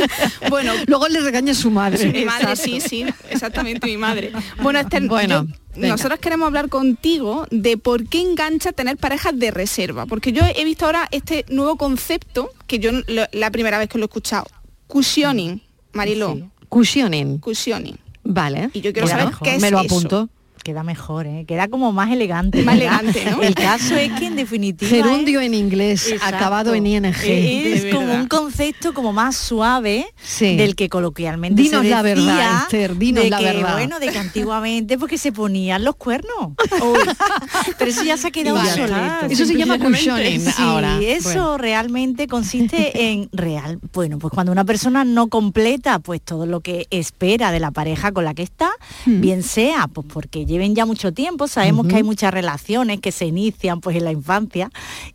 bueno, luego le regaña su madre.
Mi madre, sí, sí, exactamente mi madre. Bueno, este bueno, nosotros queremos hablar contigo de por qué engancha tener parejas de reserva, porque yo he visto ahora este nuevo concepto que yo la primera vez que lo he escuchado, cushioning, Marilo.
Cushioning.
Cushioning.
Vale.
Y yo quiero saber qué es
Me lo apunto.
Queda mejor, ¿eh? queda como más elegante.
Más elegante, ¿no?
El caso es que en definitiva...
Gerundio
es-
en inglés,
Exacto.
acabado en ing.
Es como un concepto como más suave
Sí.
del que coloquialmente
Dinos
se
la verdad, Esther, dinos
de
la
que,
verdad.
Bueno, de que antiguamente porque se ponían los cuernos. Pero eso ya se ha quedado obsoleto.
Eso se llama cushioning
Sí,
ahora.
eso
Bueno.
realmente consiste en real. Bueno, pues cuando una persona no completa pues todo lo que espera de la pareja con la que está,
Hmm.
bien sea pues porque lleven ya mucho tiempo, sabemos que hay muchas relaciones que se inician pues en la infancia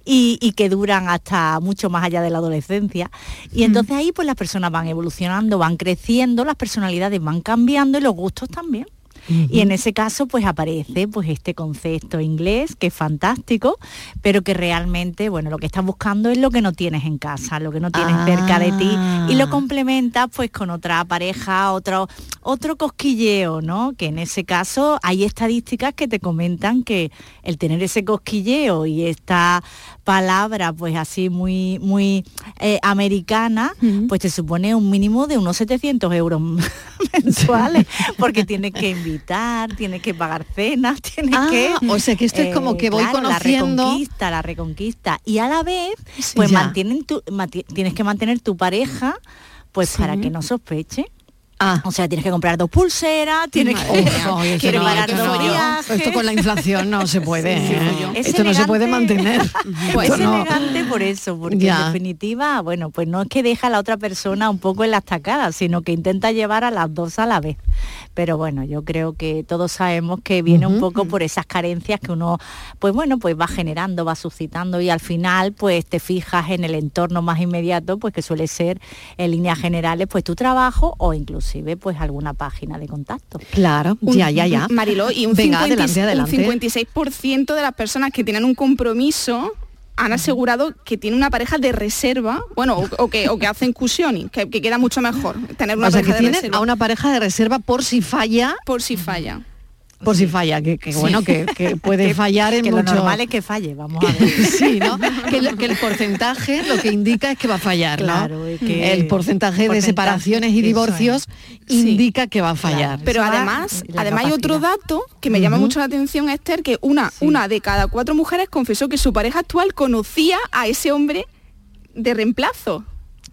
y, y que duran hasta mucho más allá de la adolescencia. Y entonces ahí pues las personas van evolucionando, van creciendo, las personalidades van cambiando y los gustos también. Y en ese caso pues aparece pues este concepto inglés que es fantástico, pero que realmente, bueno, lo que estás buscando es lo que no tienes en casa, lo que no tienes cerca de ti y lo complementas pues con otra pareja, otro otro cosquilleo, ¿no? Que en ese caso hay estadísticas que te comentan que el tener ese cosquilleo y esta palabra pues así muy muy eh, americana, pues te supone un mínimo de unos 700 euros mensuales, porque tienes que tienes que pagar cenas, tienes
Ah,
que...
o sea que esto es como que voy
claro,
conociendo-
La reconquista, la reconquista. Y a la vez, pues
ya.
mantienen tu, mati- tienes que mantener tu pareja, pues para que no sospeche. O sea, tienes que comprar dos pulseras, tienes que, que
no,
dos
no.
viajes.
Esto con la inflación no se puede.
Sí,
¿eh?
sí,
Esto no se puede mantener.
Pues es
no.
elegante por eso, porque
Ya.
en definitiva, bueno, pues no es que deja a la otra persona un poco en la estacada, sino que intenta llevar a las dos a la vez. Pero bueno, yo creo que todos sabemos que viene un poco por esas carencias que uno, pues bueno, pues va generando, va suscitando y al final, pues te fijas en el entorno más inmediato, pues que suele ser en líneas generales, pues tu trabajo o inclusive, pues alguna página de contacto.
Claro,
Un-
ya, ya, ya.
Mariló, y un,
Venga,
50
adelante, adelante.
un 56% de las personas que tienen un compromiso han asegurado que tienen una pareja de reserva, bueno, o, o que, o que hacen cushioning, que, que queda mucho mejor tener una
O sea,
pareja
que
de reserva.
a una pareja de reserva por si falla.
Por si falla.
Por si falla, que, que
Sí.
bueno, que, que puede
Que-
fallar en
que lo
mucho-
normal es que falle, vamos a ver.
Sí, ¿no? Que, lo- que el porcentaje lo que indica es que va a fallar, el porcentaje de
porcentaje,
separaciones y divorcios indica que va a fallar.
Pero además, además hay otro dato que me llama mucho la atención, Esther, que una, una de cada cuatro mujeres confesó que su pareja actual conocía a ese hombre de reemplazo.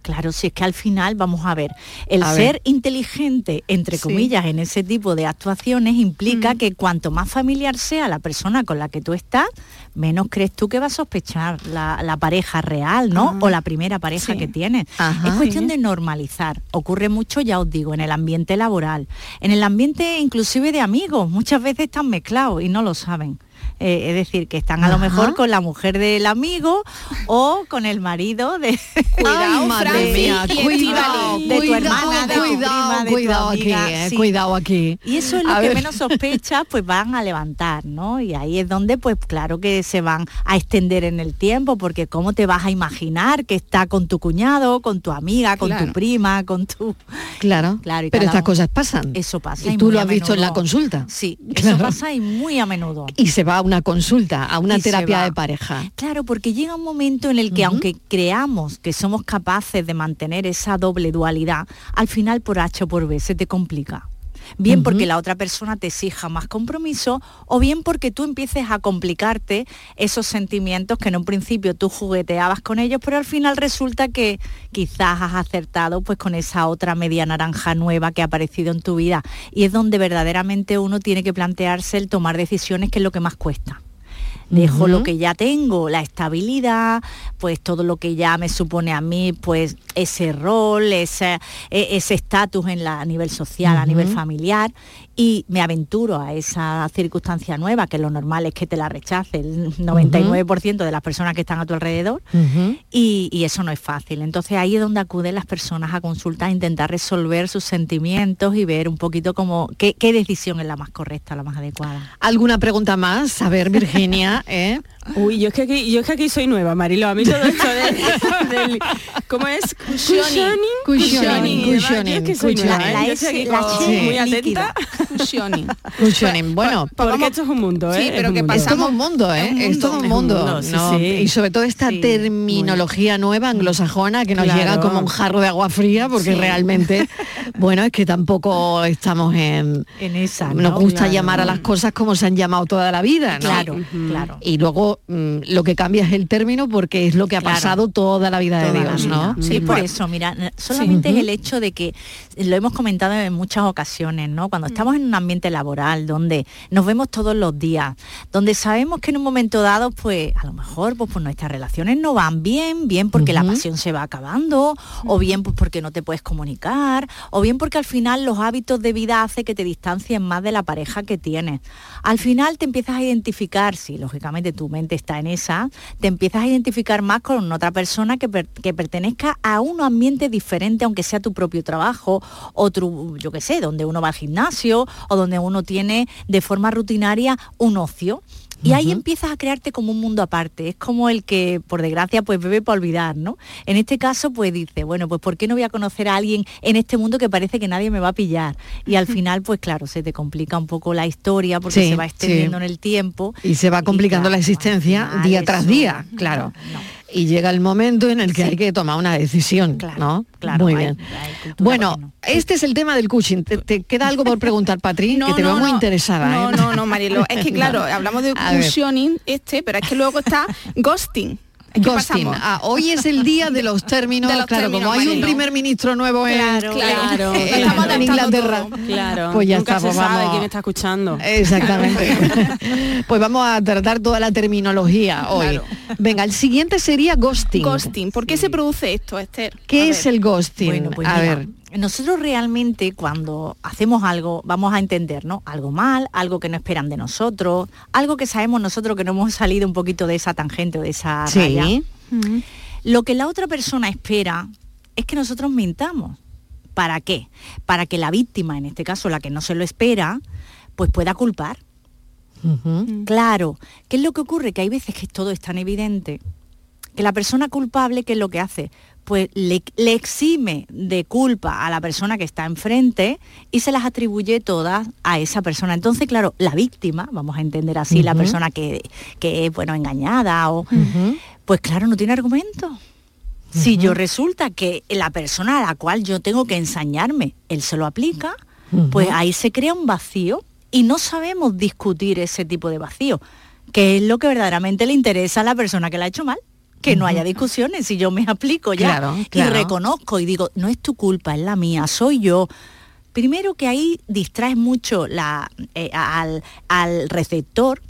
Claro, si es que al final, vamos a ver, el
A
ser
ver.
inteligente, entre
Sí.
comillas, en ese tipo de actuaciones implica que cuanto más familiar sea la persona con la que tú estás, menos crees tú que va a sospechar la, la pareja real, ¿no?
Ajá.
O la primera pareja
Sí.
que tienes.
Ajá.
Es cuestión de normalizar. Ocurre mucho, ya os digo, en el ambiente laboral, en el ambiente inclusive de amigos. Muchas veces están mezclados y no lo saben. Eh, es decir, que están a lo mejor con la mujer del amigo o con el marido de
Ay, madre mía,
y
cuidado,
de tu
cuidado,
hermana, de tu
cuidado,
prima, de tu
cuidado aquí, eh,
sí.
cuidado aquí.
Y eso es lo
A
que
ver.
menos sospechas, pues van a levantar, ¿no? Y ahí es donde, pues claro que se van a extender en el tiempo, porque cómo te vas a imaginar que está con tu cuñado, con tu amiga, con tu prima, con tu...
Claro,
Claro,
pero estas
uno-
cosas pasan.
Eso pasa.
Y
y
tú lo has visto en la consulta.
Sí,
Claro.
eso pasa y muy a menudo.
Y se va a una consulta, a una
Y
terapia de pareja.
Claro, porque llega un momento en el que aunque creamos que somos capaces de mantener esa doble dualidad, al final por H o por B se te complica. Bien porque la otra persona te exija más compromiso o bien porque tú empieces a complicarte esos sentimientos que en un principio tú jugueteabas con ellos, pero al final resulta que quizás has acertado pues con esa otra media naranja nueva que ha aparecido en tu vida. Y es donde verdaderamente uno tiene que plantearse el tomar decisiones que es lo que más cuesta dejo lo que ya tengo, la estabilidad, pues todo lo que ya me supone a mí, pues ese rol, ese e- ese estatus en la a nivel social, a nivel familiar y me aventuro a esa circunstancia nueva, que lo normal es que te la rechace el 99% de las personas que están a tu alrededor y, y eso no es fácil. Entonces ahí es donde acuden las personas a consultar, a intentar resolver sus sentimientos y ver un poquito como qué, qué decisión es la más correcta, la más adecuada.
¿Alguna pregunta más? A ver, Virginia, ¿eh?
Uy, yo es que aquí, yo es que aquí soy nueva, Marilo. A mí todo esto de- del... ¿Cómo es? Cushioning.
Cushioning, cushioning,
es que soy
cushioning.
nueva, ¿eh?
La
aquí
la
muy atenta.
Cushioning.
Cushioning, bueno.
Porque esto es un mundo, ¿eh?
Sí, pero
es
que
mundo.
Es todo un mundo, ¿eh? Es todo un
Es un
mundo.
mundo, sí,
¿no?
sí.
Y sobre todo esta terminología nueva anglosajona que nos
Claro.
llega como un jarro de agua fría, porque
Sí.
realmente, Bueno, es que tampoco estamos en...
En esa,
Nos gusta llamar a las cosas como se han llamado toda la vida, ¿no?
Claro, claro.
Y luego mm, lo que cambia es el término porque es lo que ha
Claro.
pasado toda la vida de
Toda
Dios,
vida.
¿no?
Sí, por eso, mira, solamente
Sí.
es el hecho de que lo hemos comentado en muchas ocasiones, ¿no? Cuando estamos en un ambiente laboral donde nos vemos todos los días, donde sabemos que en un momento dado, pues a lo mejor pues, pues nuestras relaciones no van bien, bien porque la pasión se va acabando, o bien pues porque no te puedes comunicar, o bien porque al final los hábitos de vida hace que te distancien más de la pareja que tienes. Al final te empiezas a identificar, si lógicamente tu mente está en esa, te empiezas a identificar más con otra persona que, que pertenezca a un ambiente diferente, aunque sea tu propio trabajo, o yo qué sé, donde uno va al gimnasio, o donde uno tiene de forma rutinaria un ocio. Y ahí empiezas a crearte como un mundo aparte. Es como el que, por desgracia, pues bebe para olvidar, ¿no? En este caso, pues dice, bueno, pues ¿por qué no voy a conocer a alguien en este mundo que parece que nadie me va a pillar? Y al final, pues claro, se te complica un poco la historia porque
Sí,
se va extendiendo
sí.
en el tiempo.
Y se va complicando la existencia día tras
eso-
día, claro. Y llega el momento en el que hay que tomar una decisión, ¿no?
claro,
Muy
hay-
bien. bueno, este es el tema del coaching. ¿Te, te queda algo por preguntar, Patri? que te veo muy interesada.
No,
¿eh?
no, no, Marilo. Es que claro, hablamos de cushioning este, pero es que luego está ghosting.
Ghosting. Ah, hoy es el día de los términos,
De los
claro,
términos,
como hay un primer ministro nuevo en,
Claro, claro.
en-
Estamos
en
adaptando
Inglaterra.
Claro,
pues ya
nunca
está,
se sabe
vamos-
quién está escuchando.
Exactamente. pues vamos a tratar toda la terminología hoy.
Claro.
Venga, el siguiente sería ghosting.
Ghosting. ¿Por qué se produce esto, Esther?
¿Qué
A
es
ver.
el ghosting?
Bueno, pues
a
mira,
ver.
Nosotros realmente cuando hacemos algo, vamos a entender, ¿no? Algo mal, algo que no esperan de nosotros, algo que sabemos nosotros que no hemos salido un poquito de esa tangente o de esa
Sí.
raya. Lo que la otra persona espera es que nosotros mintamos. ¿Para qué? Para que la víctima, en este caso la que no se lo espera, pues pueda culpar. Claro, ¿qué es lo que ocurre? Que hay veces que todo es tan evidente que la persona culpable, ¿qué es lo que hace? Pues le, le exime de culpa a la persona que está enfrente y se las atribuye todas a esa persona. Entonces, claro, la víctima, vamos a entender así, la persona que, que es, bueno, engañada o... Pues claro, no tiene argumento. Si yo resulta que la persona a la cual yo tengo que ensañarme, él se lo aplica, pues ahí se crea un vacío y no sabemos discutir ese tipo de vacío, que es lo que verdaderamente le interesa a la persona que la ha hecho mal. Que no haya discusiones, si yo me aplico ya
Claro,
y reconozco y digo, no es tu culpa, es la mía, soy yo. Primero que ahí distraes mucho la, eh, al, al receptor,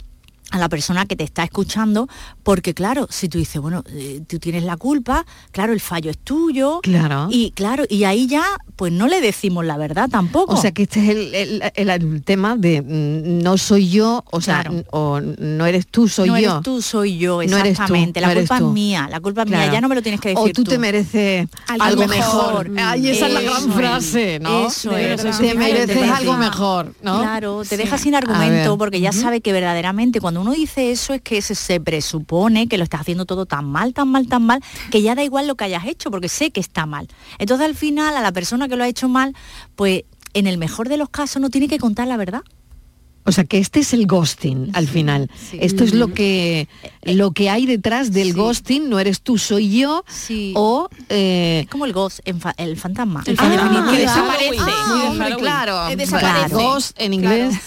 a la persona que te está escuchando, porque claro, si tú dices, bueno, eh, tú tienes la culpa, claro, el fallo es tuyo.
Claro.
Y claro, y ahí ya, pues no le decimos la verdad tampoco.
O sea que este es el, el- el- el tema de mm, no soy yo, o sea,
Claro.
o no eres tú, soy
no
yo.
eres tú, soy yo,
No eres tú,
exactamente.
no
la culpa es mía, la culpa es mía, ya no me lo tienes que decir
O tú, te mereces
Algo
algo,
mejor.
mejor. Ay, esa es la gran frase, ¿no?
Eso es.
Te mereces algo mejor, ¿no?
Claro, te
Sí.
deja sin argumento porque ya sabe que verdaderamente cuando uno dice eso es que se, se presupone que lo estás haciendo todo tan mal, tan mal, tan mal, que ya da igual lo que hayas hecho porque sé que está mal. Entonces al final a la persona que lo ha hecho mal, pues en el mejor de los casos no tiene que contar la verdad.
O sea que este es el ghosting al final. Esto es lo que lo que hay detrás del ghosting, no eres tú, soy yo. O eh,
Es como el ghost, el fantasma.
El
Ah,
fantasma.
que
Ah,
desaparece.
ah, hombre, claro.
Eh, desaparece.
Ghost en inglés. Claro,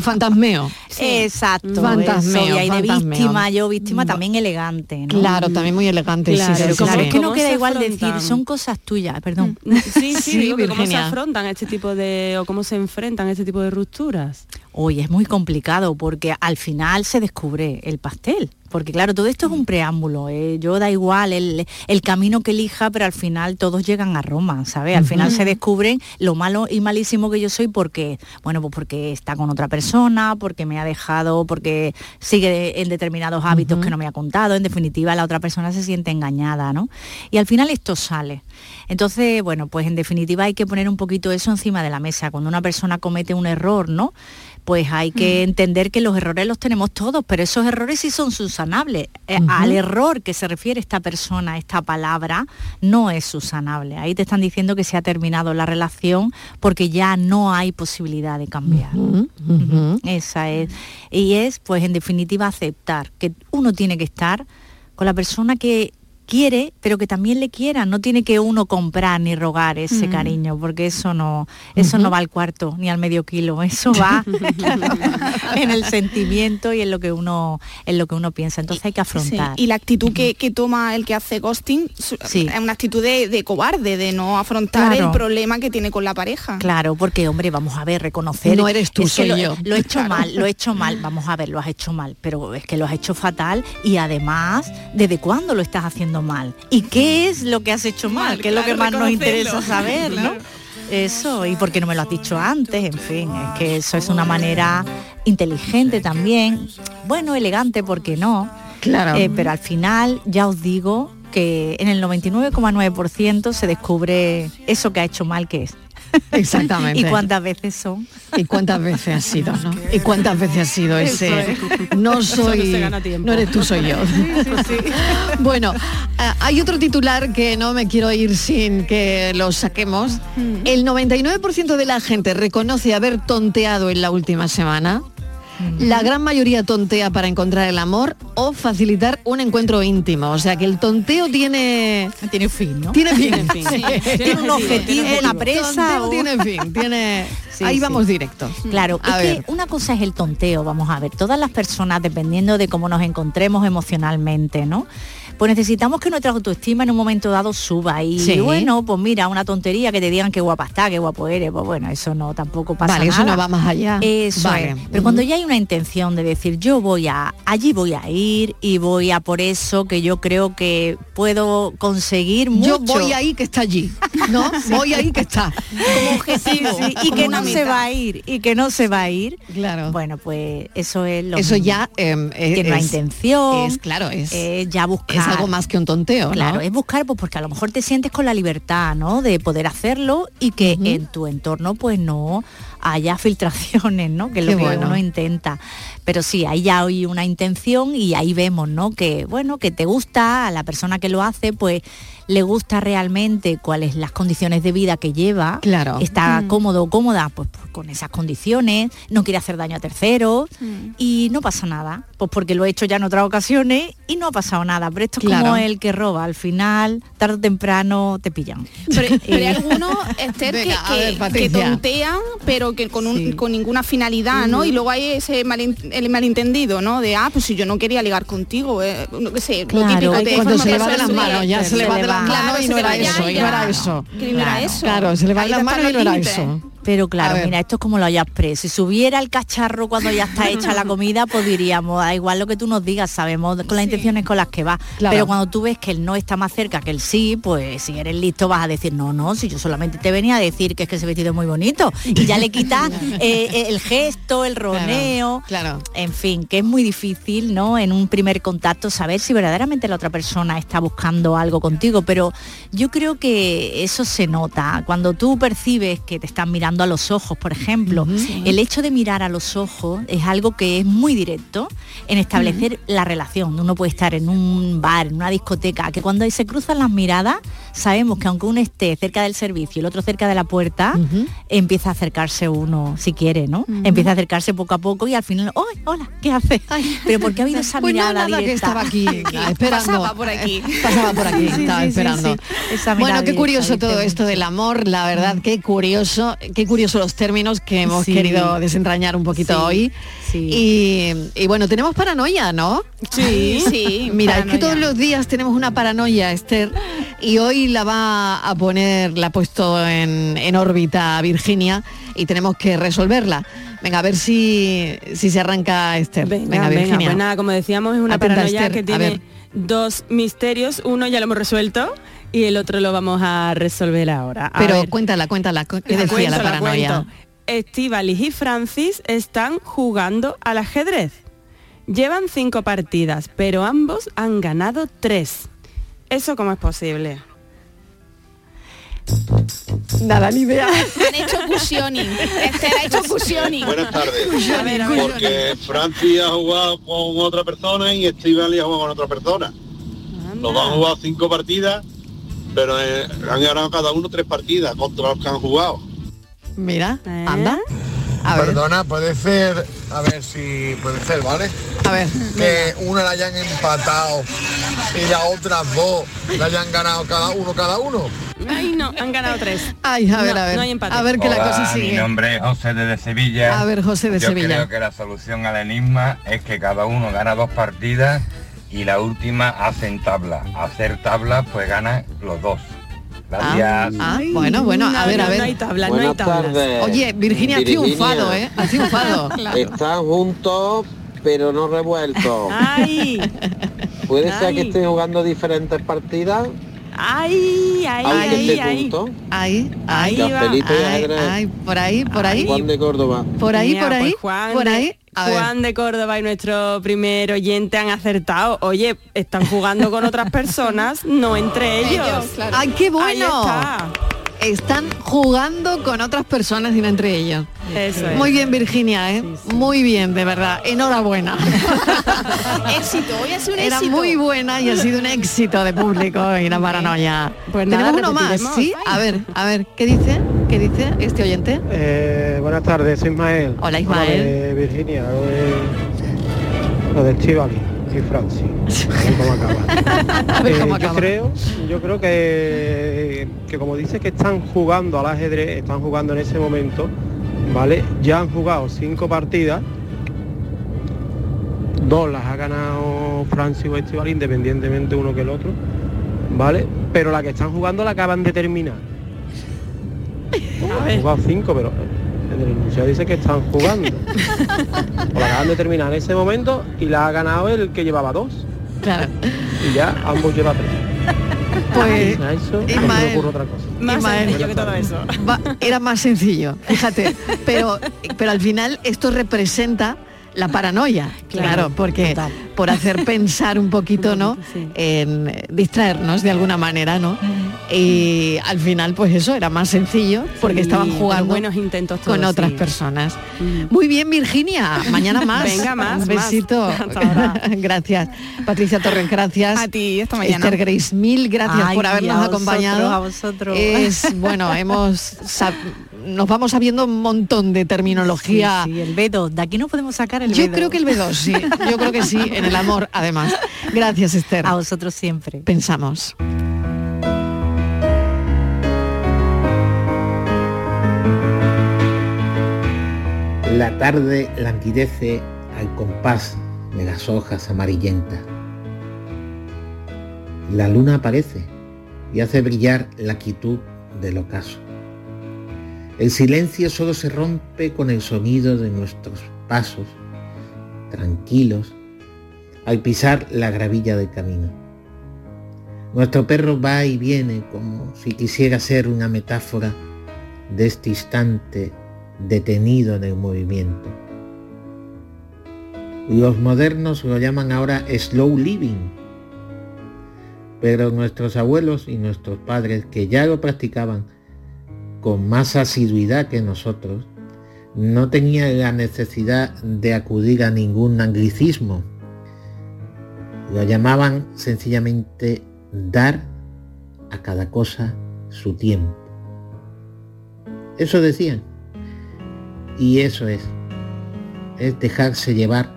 fantasmeo.
Exacto.
Fantasmeo,
eso, y hay de víctima, yo víctima también elegante. ¿no?
Claro, también muy elegante.
Claro,
sí,
¿cómo-
sí.
Es que no
¿Cómo
queda igual
afrontan?
decir, son cosas tuyas, perdón.
Sí, sí,
Sí,
digo que cómo se afrontan este tipo de, o cómo se enfrentan este tipo de rupturas.
Oye, es muy complicado porque al final se descubre el pastel. Porque claro, todo esto es un preámbulo. ¿eh? Yo da igual el, el camino que elija, pero al final todos llegan a Roma, ¿sabes? Al final se descubren lo malo y malísimo que yo soy porque, bueno, pues porque está con otra persona, porque me ha dejado, porque sigue en determinados hábitos que no me ha contado. En definitiva, la otra persona se siente engañada, ¿no? Y al final esto sale. Entonces, bueno, pues en definitiva hay que poner un poquito eso encima de la mesa. Cuando una persona comete un error, ¿no? Pues hay que entender que los errores los tenemos todos, pero esos errores sí son Eh. Al error que se refiere esta persona, esta palabra, no es subsanable. Ahí te están diciendo que se ha terminado la relación porque ya no hay posibilidad de cambiar. Esa es. Y es, pues en definitiva, aceptar que uno tiene que estar con la persona que, quiere, pero que también le quieran. No tiene que uno comprar ni rogar ese
Mm.
cariño, porque eso no, eso no va al cuarto ni al medio kilo. Eso va en el sentimiento y en lo que uno, en lo que uno piensa. Entonces hay que
Sí,
afrontar.
Y la actitud que, que toma el que hace ghosting su- es una actitud de, de cobarde, de no afrontar
Claro.
el problema que tiene con la pareja.
Claro, porque hombre, vamos a ver, reconocer.
No eres tú, soy
lo,
yo.
Lo he hecho
Claro.
mal, lo he hecho mal. Vamos a ver, lo has hecho mal, pero es que lo has hecho fatal y además, ¿desde cuándo lo estás haciendo mal? ¿Y qué es lo que has hecho mal?
Mal,
que es lo que más nos interesa saber, ¿no? Eso, y por qué no me lo has dicho antes, en fin, es que eso es una manera inteligente también, bueno, elegante, ¿por qué no?
Claro.
Eh, pero al final, ya os digo que en el 99,9% se descubre eso que ha hecho mal que es.
Exactamente.
¿Y cuántas veces son?
¿Y cuántas veces ha sido, no? ¿Y cuántas veces ha sido ese?
es.
No soy, no eres tú, soy yo. Bueno, ah, hay otro titular que no me quiero ir sin que lo saquemos. El 99% de la gente reconoce haber tonteado en la última semana. La gran mayoría tontea para encontrar el amor o facilitar un encuentro íntimo. O sea que el tonteo tiene...
Tiene fin, ¿no?
Tiene fin.
Tiene fin. Tiene un objetivo, una presa o-
tiene fin. Tiene...
Sí,
Ahí
sí.
vamos directo.
Claro,
A
es
ver.
que una cosa es el tonteo, vamos a ver, todas las personas, dependiendo de cómo nos encontremos emocionalmente, ¿no? Pues necesitamos que nuestra autoestima en un momento dado suba y
Sí.
bueno, pues mira, una tontería que te digan qué guapa está, qué guapo eres, pues bueno, eso no tampoco pasa
Vale,
nada.
eso no va más allá.
Eso
Vale.
es. Pero cuando ya hay una intención de decir yo voy a, allí voy a ir y voy a por eso que yo creo que puedo conseguir mucho.
Yo voy ahí que está allí, ¿no? Voy ahí que está.
Como objetivo.
Sí, y
como
que no se va a ir y que no se va a ir
claro
bueno pues eso es lo
Eso
mismo.
ya em, es,
tiene una
es-
intención
es, claro, es-
ya buscar
algo más que un tonteo, ¿no?
claro es buscar pues porque a lo mejor te sientes con la libertad no de poder hacerlo y que en tu entorno pues no haya filtraciones no que es
Qué
lo que
bueno.
uno intenta pero sí ahí ya hay una intención y ahí vemos no que bueno que te gusta a la persona que lo hace pues le gusta realmente cuáles las condiciones de vida que lleva
Claro.
está
Mm.
cómodo o cómoda pues, pues, con esas condiciones no quiere hacer daño a terceros y no pasa nada pues porque lo he hecho ya en otras ocasiones y no ha pasado nada pero esto es
Claro.
como el que roba al final tarde o temprano te pillan
Pero, pero hay algunos, Esther, que,
Venga, ver,
que-
Patricia.
que tontean, pero que con, un- con ninguna finalidad, ¿no? Y luego hay ese malin- el malentendido, ¿no? De, ah, pues si yo no quería ligar contigo, eh, no que sé, lo
Claro,
típico
hay
de
Cuando se le va de las manos, ya se le va de las manos y
se
no era eso, y no era eso. Claro, se le va de las manos y no era eso.
Pero claro, mira, esto es como lo hayas preso. Si subiera el cacharro cuando ya está hecha la comida, pues diríamos, da igual lo que tú nos digas, sabemos con las intenciones con las que va.
Claro.
Pero cuando tú ves que el no está más cerca que el sí, pues si eres listo vas a decir, no, no, si yo solamente te venía a decir que es que ese vestido es muy bonito. Y ya le quitas eh, el gesto, el roneo.
Claro.
En fin, que es muy difícil, ¿no? En un primer contacto saber si verdaderamente la otra persona está buscando algo contigo. Pero yo creo que eso se nota. Cuando tú percibes que te están mirando a los ojos, por ejemplo, el hecho de mirar a los ojos es algo que es muy directo en establecer la relación. Uno puede estar en un bar, en una discoteca, que cuando se cruzan las miradas, sabemos que aunque uno esté cerca del servicio y el otro cerca de la puerta, empieza a acercarse uno, si quiere, ¿no? Empieza a acercarse poco a poco y al final, ¡ay, hola! ¿Qué hace? Pero porque ha habido esa
Pues no,
mirada
nada, que
directa?
estaba aquí esperando.
Pasaba por aquí.
Pasaba por aquí,
Sí,
estaba
sí,
esperando.
Esa
Bueno, qué curioso
directa,
todo esto del amor, la verdad, qué curioso, qué curioso los términos que hemos
Sí.
querido desentrañar un poquito
Sí,
hoy. Y, y bueno, tenemos paranoia, ¿no?
Sí, sí,
Mira, es que todos los días tenemos una paranoia, Esther, y hoy la va a poner, la ha puesto en, en órbita Virginia y tenemos que resolverla. Venga, a ver si, si se arranca Esther. Venga,
Venga, venga,
Virginia.
pues nada, como decíamos, es una
Atenta,
paranoia
Esther,
que tiene dos misterios. Uno ya lo hemos resuelto y el otro lo vamos a resolver ahora. A
Pero
ver,
cuéntala, cuéntala, ¿qué decía
cuento,
la paranoia?
Estíbaliz y Francis están jugando al ajedrez. Llevan cinco partidas, pero ambos han ganado tres. ¿Eso cómo es posible?
Nada, ni idea.
Han hecho cushioning. Esther ha hecho cushioning.
Buenas tardes.
A ver, a ver.
Porque Francis ha jugado con otra persona y Estivali ha jugado con otra persona. Los dos han jugado cinco partidas, pero eh, han ganado cada uno tres partidas contra los que han jugado.
Mira,
¿Eh?
anda.
Perdona, puede ser, a ver si puede ser, ¿vale?
A ver.
Que una la hayan empatado y las otras dos la hayan ganado cada uno, cada uno.
Ay, no, han ganado tres.
Ay, a ver,
No,
a ver.
no hay empate.
A ver que la cosa
Mi
sigue.
nombre es José desde Sevilla.
A ver, José de
Yo
Sevilla.
creo que la solución al enigma es que cada uno gana dos partidas y la última hacen tabla. Hacer tabla pues ganan los dos. Gracias.
Ah, bueno, bueno, a
No,
ver, a ver.
no hay tabla, no hay
tardes.
Oye, Virginia ha triunfado, ¿eh? Ha triunfado.
Están juntos, pero no revueltos.
Ay,
Puede ser que estén jugando diferentes partidas,
ay, ay, ay, ay.
Ahí, ahí, por ahí, por ahí.
Juan de Córdoba.
Por ahí,
Mira,
por ahí,
pues Juan
por
de-
ahí. A ver.
Juan de Córdoba y nuestro primer oyente han acertado. Oye, están jugando con otras personas, no entre ellos.
Ellos, claro.
¡Ay, qué
Ahí
bueno!
está.
Están jugando con otras personas y no entre ellos.
Eso es.
Muy bien, Virginia, ¿eh? Muy bien, de verdad. Enhorabuena.
éxito, hoy ha sido un
Era
éxito.
muy buena y ha sido un éxito de público y la paranoia.
Pues nada,
Tenemos uno más. ¿sí? A ver, a ver, ¿qué dice? ¿Qué dice este oyente?
Eh, buenas tardes, soy Ismael.
Hola, Ismael.
Lo de Virginia, lo de, lo de Chivali y Franci. A ver cómo acaba.
A ver
Eh, yo creo, yo creo que, que como dice que están jugando al ajedrez, están jugando en ese momento, ¿vale? Ya han jugado cinco partidas, dos las ha ganado Franci o Estival, independientemente uno que el otro, ¿vale? Pero la que están jugando la acaban de terminar. Han jugado cinco, pero en el enunciado dice que están jugando. o la acaban de terminar en ese momento y la ha ganado el que llevaba dos.
Claro.
Y ya ambos llevan tres.
Pues,
A eso no se me
Ismael,
ocurre otra cosa.
Más
Ismael.
sencillo que todo eso.
Va- era más sencillo, fíjate. Pero, pero al final esto representa la paranoia, claro,
Claro,
porque
total.
por hacer pensar un poquito, ¿no? En distraernos de alguna manera, ¿no? Y al final, pues eso era más sencillo porque
Sí,
estaban jugando
buenos intentos
con otras
sí.
personas. Muy bien, Virginia. Mañana más.
Venga, más,
Un besito. Gracias. Patricia Torres, gracias.
A ti, esta mañana.
Esther Grace, mil gracias
Ay,
por
a
habernos
vosotros,
acompañado.
a vosotros.
Es bueno, hemos nos vamos sabiendo un montón de terminología.
Sí, sí, el B2, de aquí no podemos sacar el
Yo
B2.
creo que el B2, sí. Yo creo que sí, en el amor, además. Gracias, Esther.
A vosotros siempre.
Pensamos.
La tarde languidece al compás de las hojas amarillentas. La luna aparece y hace brillar la quietud del ocaso. El silencio solo se rompe con el sonido de nuestros pasos, tranquilos, al pisar la gravilla del camino. Nuestro perro va y viene como si quisiera ser una metáfora de este instante detenido en el movimiento. Los modernos lo llaman ahora slow living, pero nuestros abuelos y nuestros padres, que ya lo practicaban con más asiduidad que nosotros, no tenían la necesidad de acudir a ningún anglicismo. Lo llamaban sencillamente dar a cada cosa su tiempo. Eso decían. Y eso es. Es dejarse llevar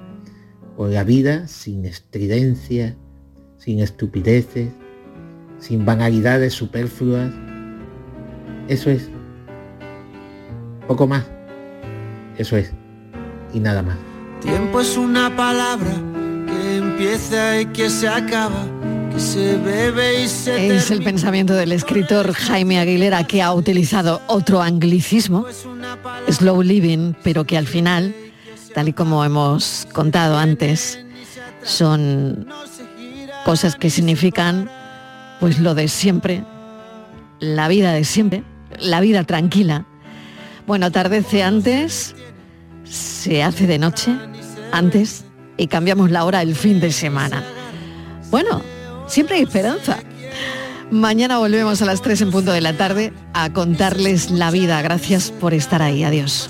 por la vida sin estridencia, sin estupideces, sin banalidades superfluas. Eso es. Poco más. Eso es. Y nada más.
Tiempo es una palabra que empieza y que se acaba, que se bebe y se
Es el pensamiento del escritor Jaime Aguilera que ha utilizado otro anglicismo, slow living, pero que al final, tal y como hemos contado antes, son cosas que significan pues lo de siempre, la vida de siempre, la vida tranquila. Bueno, atardece antes, se hace de noche, antes, y cambiamos la hora el fin de semana. Bueno, siempre hay esperanza. Mañana volvemos a las 3 en punto de la tarde a contarles la vida. Gracias por estar ahí. Adiós.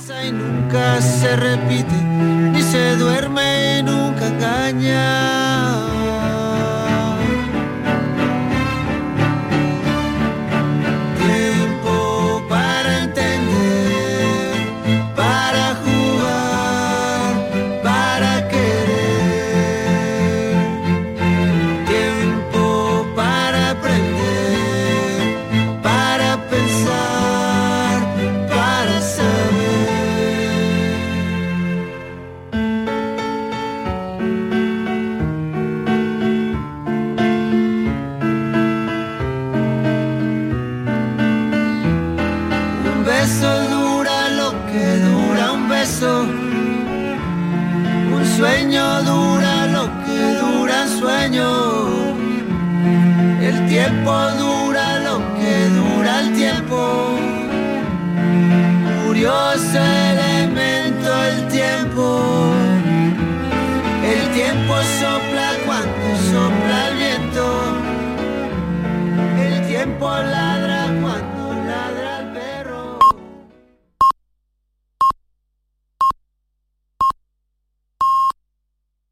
Curioso elemento el tiempo. El tiempo sopla cuando sopla el viento. El tiempo cuando